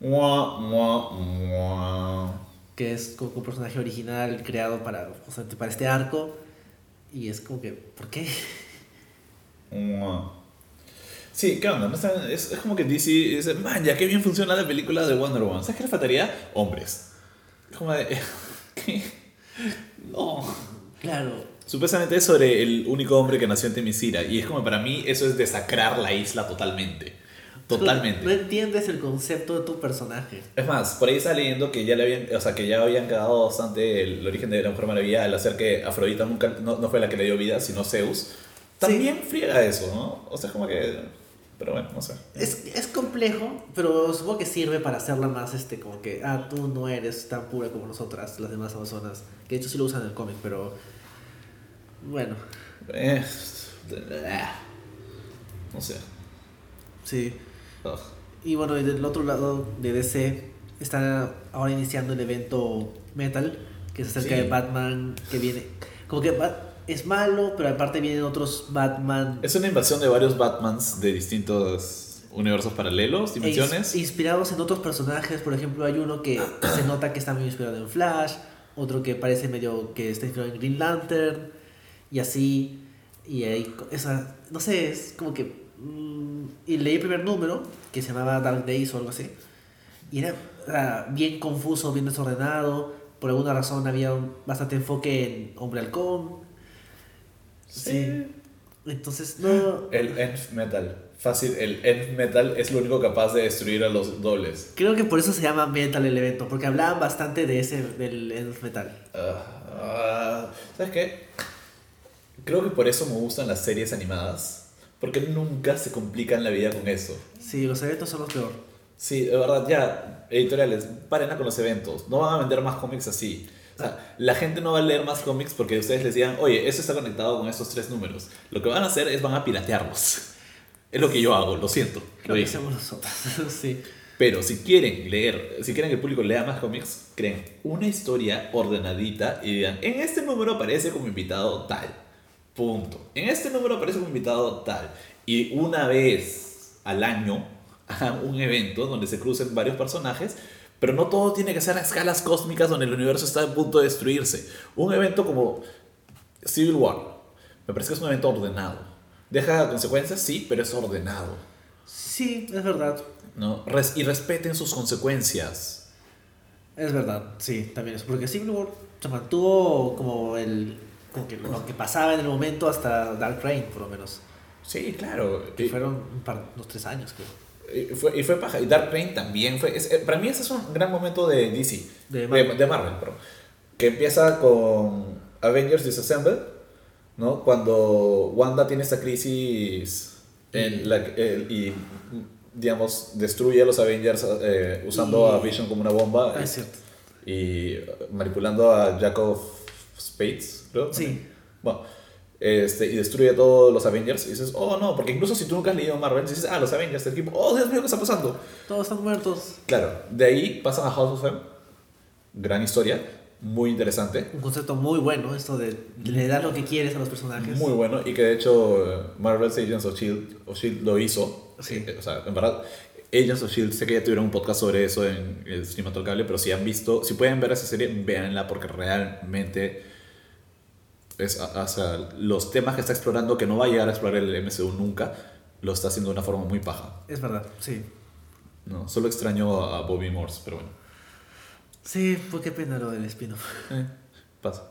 Mua, mua, mua. Que es como un personaje original creado para, justamente para este arco. Y es como que, ¿por qué? Sí, ¿qué onda? No es, es como que DC dice, man, ya qué bien funciona la película de Wonder Woman. ¿Sabes qué le faltaría? Hombres. Es Como de, ¿qué? No. Claro, Supuestamente es sobre el único hombre que nació en Temisira. Y es como para mí eso es desacrar la isla totalmente. Totalmente. No entiendes el concepto de tu personaje. Es más, por ahí está leyendo que ya le habían, o sea, que ya habían quedado bastante el, origen de la Mujer Maravilla al hacer que Afrodita nunca no, no fue la que le dio vida, sino Zeus. También friega eso, ¿no? O sea, es como que pero bueno, no sé. Es, es complejo, pero supongo que sirve para hacerla más, este, como que, ah, tú no eres tan pura como nosotras, las demás amazonas. Que de hecho sí lo usan en el cómic, pero. Bueno, Eh, no sé. sí. Ugh. Y bueno, y del otro lado de DC, está ahora iniciando el evento Metal, que es acerca Sí. de Batman, que viene. Como que es malo, pero aparte vienen otros Batman. Es una invasión de varios Batmans de distintos universos paralelos, dimensiones. E ins- inspirados en otros personajes, por ejemplo, hay uno que se nota que está muy inspirado en Flash, otro que parece medio que está inspirado en Green Lantern, y así. Y ahí, esa, no sé, es como que. mm, y leí el primer número, que se llamaba Dark Days o algo así, y era, era bien confuso, bien desordenado. Por alguna razón había un- bastante enfoque en Hombre Halcón. Sí. Entonces, no. El End Metal. Fácil, el End Metal es lo único capaz de destruir a los dobles. Creo que por eso se llama Metal el evento, porque hablaban bastante de ese, del End Metal. Ah, ah, ¿Sabes qué? Creo que por eso me gustan las series animadas. Porque nunca se complican la vida con eso. Sí, los eventos son los peor. Sí, de verdad, ya, editoriales, paren con los eventos. No van a vender más cómics así. O sea, la gente no va a leer más cómics porque ustedes les digan, oye, eso está conectado con estos tres números. Lo que van a hacer es van a piratearlos. Es lo que yo hago, lo siento. Lo Lo hacemos nosotros. sí. Pero si quieren leer, si quieren que el público lea más cómics, creen una historia ordenadita y digan, en este número aparece como invitado tal. Punto. En este número aparece como invitado tal. Y una vez al año hagan un evento donde se crucen varios personajes, pero no todo tiene que ser a escalas cósmicas donde el universo está a punto de destruirse. Un evento como Civil War, me parece que es un evento ordenado. Deja consecuencias, sí, pero es ordenado. Sí, es verdad. ¿no? Res- y respeten sus consecuencias. Es verdad, sí, también es. Porque Civil War se mantuvo como el. Como que lo que pasaba en el momento hasta Dark Reign, por lo menos. Sí, claro. Que Y, fueron un par, unos tres años, creo. y fue, y fue paja. Y Dark Reign también fue. es- eh, para mí, ese es un gran momento de DC. De De, Marvel. de Marvel, perdón. Que empieza con Avengers Disassemble, ¿no? Cuando Wanda tiene esta crisis en la, que- eh, y, digamos, destruye a los Avengers eh, usando Y- a Vision como una bomba. Ah, es cierto. y manipulando a Jack of Spades, creo. Sí. Bueno, este, y destruye todos los Avengers. Y dices, oh no, porque incluso si tú nunca has leído Marvel, dices, ah, los Avengers, el equipo, oh Dios mío, ¿qué está pasando? Todos están muertos. Claro, de ahí pasan a House of M. Gran historia, muy interesante, Un concepto muy bueno, esto de le dar lo que quieres a los personajes. muy bueno. Y que de hecho, Marvel's Agents of Shield, o Shield lo hizo. Sí. Eh, O sea, en verdad, Agents of Shield, sé que ya tuvieron un podcast sobre eso en el Cinematográfico, pero si han visto, si pueden ver esa serie, véanla porque realmente Es, o sea, los temas que está explorando, que no va a llegar a explorar el MCU nunca, lo está haciendo de una forma muy paja. Es verdad, sí. No, solo extraño a Bobby Morse, pero bueno. Sí, pues qué pena lo del spin-off. Eh, pasa.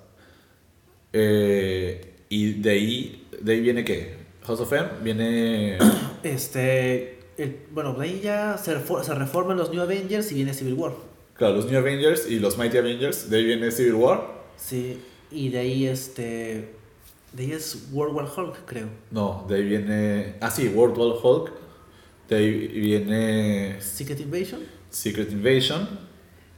Eh, y de ahí, de ahí viene qué? House of M, viene... Este, el- bueno, de ahí ya se, refor- se reforman los New Avengers y viene Civil War. Claro, los New Avengers y los Mighty Avengers, de ahí viene Civil War. Sí, y de ahí este, de ahí es World War Hulk, creo. No, de ahí viene... Ah, sí, World War Hulk. De ahí viene Secret Invasion. Secret Invasion.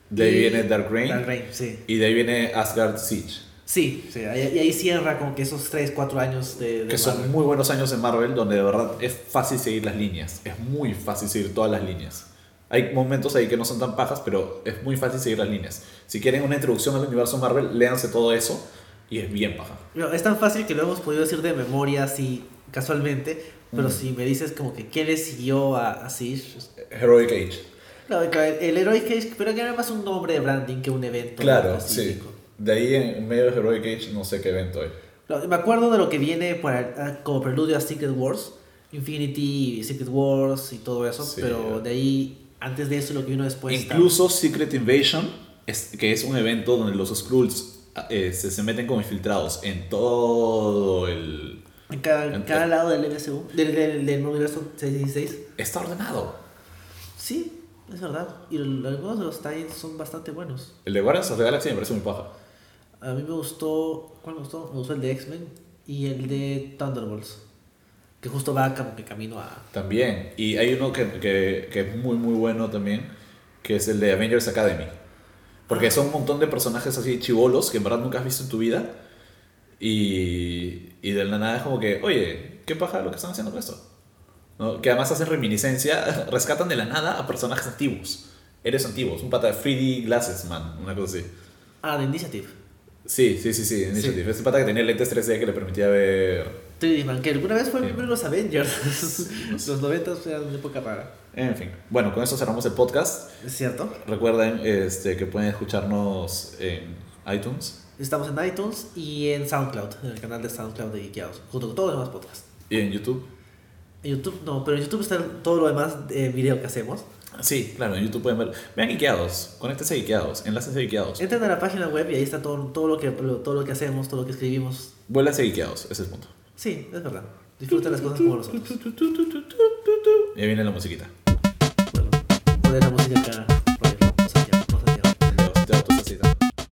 De ahí Y- viene Dark Reign. Dark Reign, sí. Y de ahí viene Asgard Siege. Sí, sí, y ahí cierra como que esos 3, 4 años de... de Que son Marvel. muy buenos años en Marvel donde de verdad es fácil seguir las líneas. Es muy fácil seguir todas las líneas. Hay momentos ahí que no son tan pajas, pero es muy fácil seguir las líneas. Si quieren una introducción al universo Marvel, léanse todo eso y es bien paja. No, es tan fácil que lo hemos podido decir de memoria así casualmente, pero Mm. si me dices como que quién le siguió a, a Siege... Heroic Age. Claro, claro, el Heroic Age, pero que era más un nombre de branding que un evento Claro, sí. De ahí en medio de Heroic Age no sé qué evento hay. Claro, me acuerdo de lo que viene para, ah, como preludio a Secret Wars, Infinity, Secret Wars y todo eso, Sí. pero de ahí, antes de eso, lo que vino después... Incluso Secret Invasion, es, que es un evento donde los Skrulls eh, se, se meten como infiltrados en todo el... En cada, en- cada lado del MSU, del, del, del universo 616. Está ordenado. Sí, es verdad. Y algunos de los tie son bastante buenos. El de Guardians of the Galaxy me parece muy paja. A mí me gustó. ¿Cuál me gustó? Me gustó el de X-Men y el de Thunderbolts. Que justo va como que camino a. También. Y hay uno que, que, que es muy, muy bueno también, que es el de Avengers Academy. Porque son un montón de personajes así chivolos que en verdad nunca has visto en tu vida. Y, y de la nada es como que, oye, ¿qué paja lo que están haciendo con esto? ¿No? Que además hacen reminiscencia, rescatan de la nada a personajes antiguos. Eres antiguos, un pata de 3D Glasses Man, una cosa así. Ah, de Initiative. Sí, sí, sí, sí, Initiative. Ese pata que tenía lentes 3D que le permitía ver 3D Man, que alguna vez fue el Sí. primero los Avengers. los 90 eran una época rara. En fin, bueno, con eso cerramos el podcast. ¿Es cierto? Recuerden este, que pueden escucharnos en iTunes Estamos en iTunes y en SoundCloud, en el canal de SoundCloud de Geekeados, junto con todos los demás podcasts. y en YouTube. En YouTube no, pero en YouTube está todo lo demás de video que hacemos. Sí, claro, en YouTube pueden ver. Vean Ikeados, conéctense a Ikeados, enlaces a Ikeados. Entren a la página web y ahí está todo, todo, lo que, todo lo que hacemos, todo lo que escribimos. Vuélvanse a Ikeados, ese es el punto. Sí, es verdad. Disfruten las cosas como nosotros. Y ahí viene la musiquita. Bueno, poner la música acá.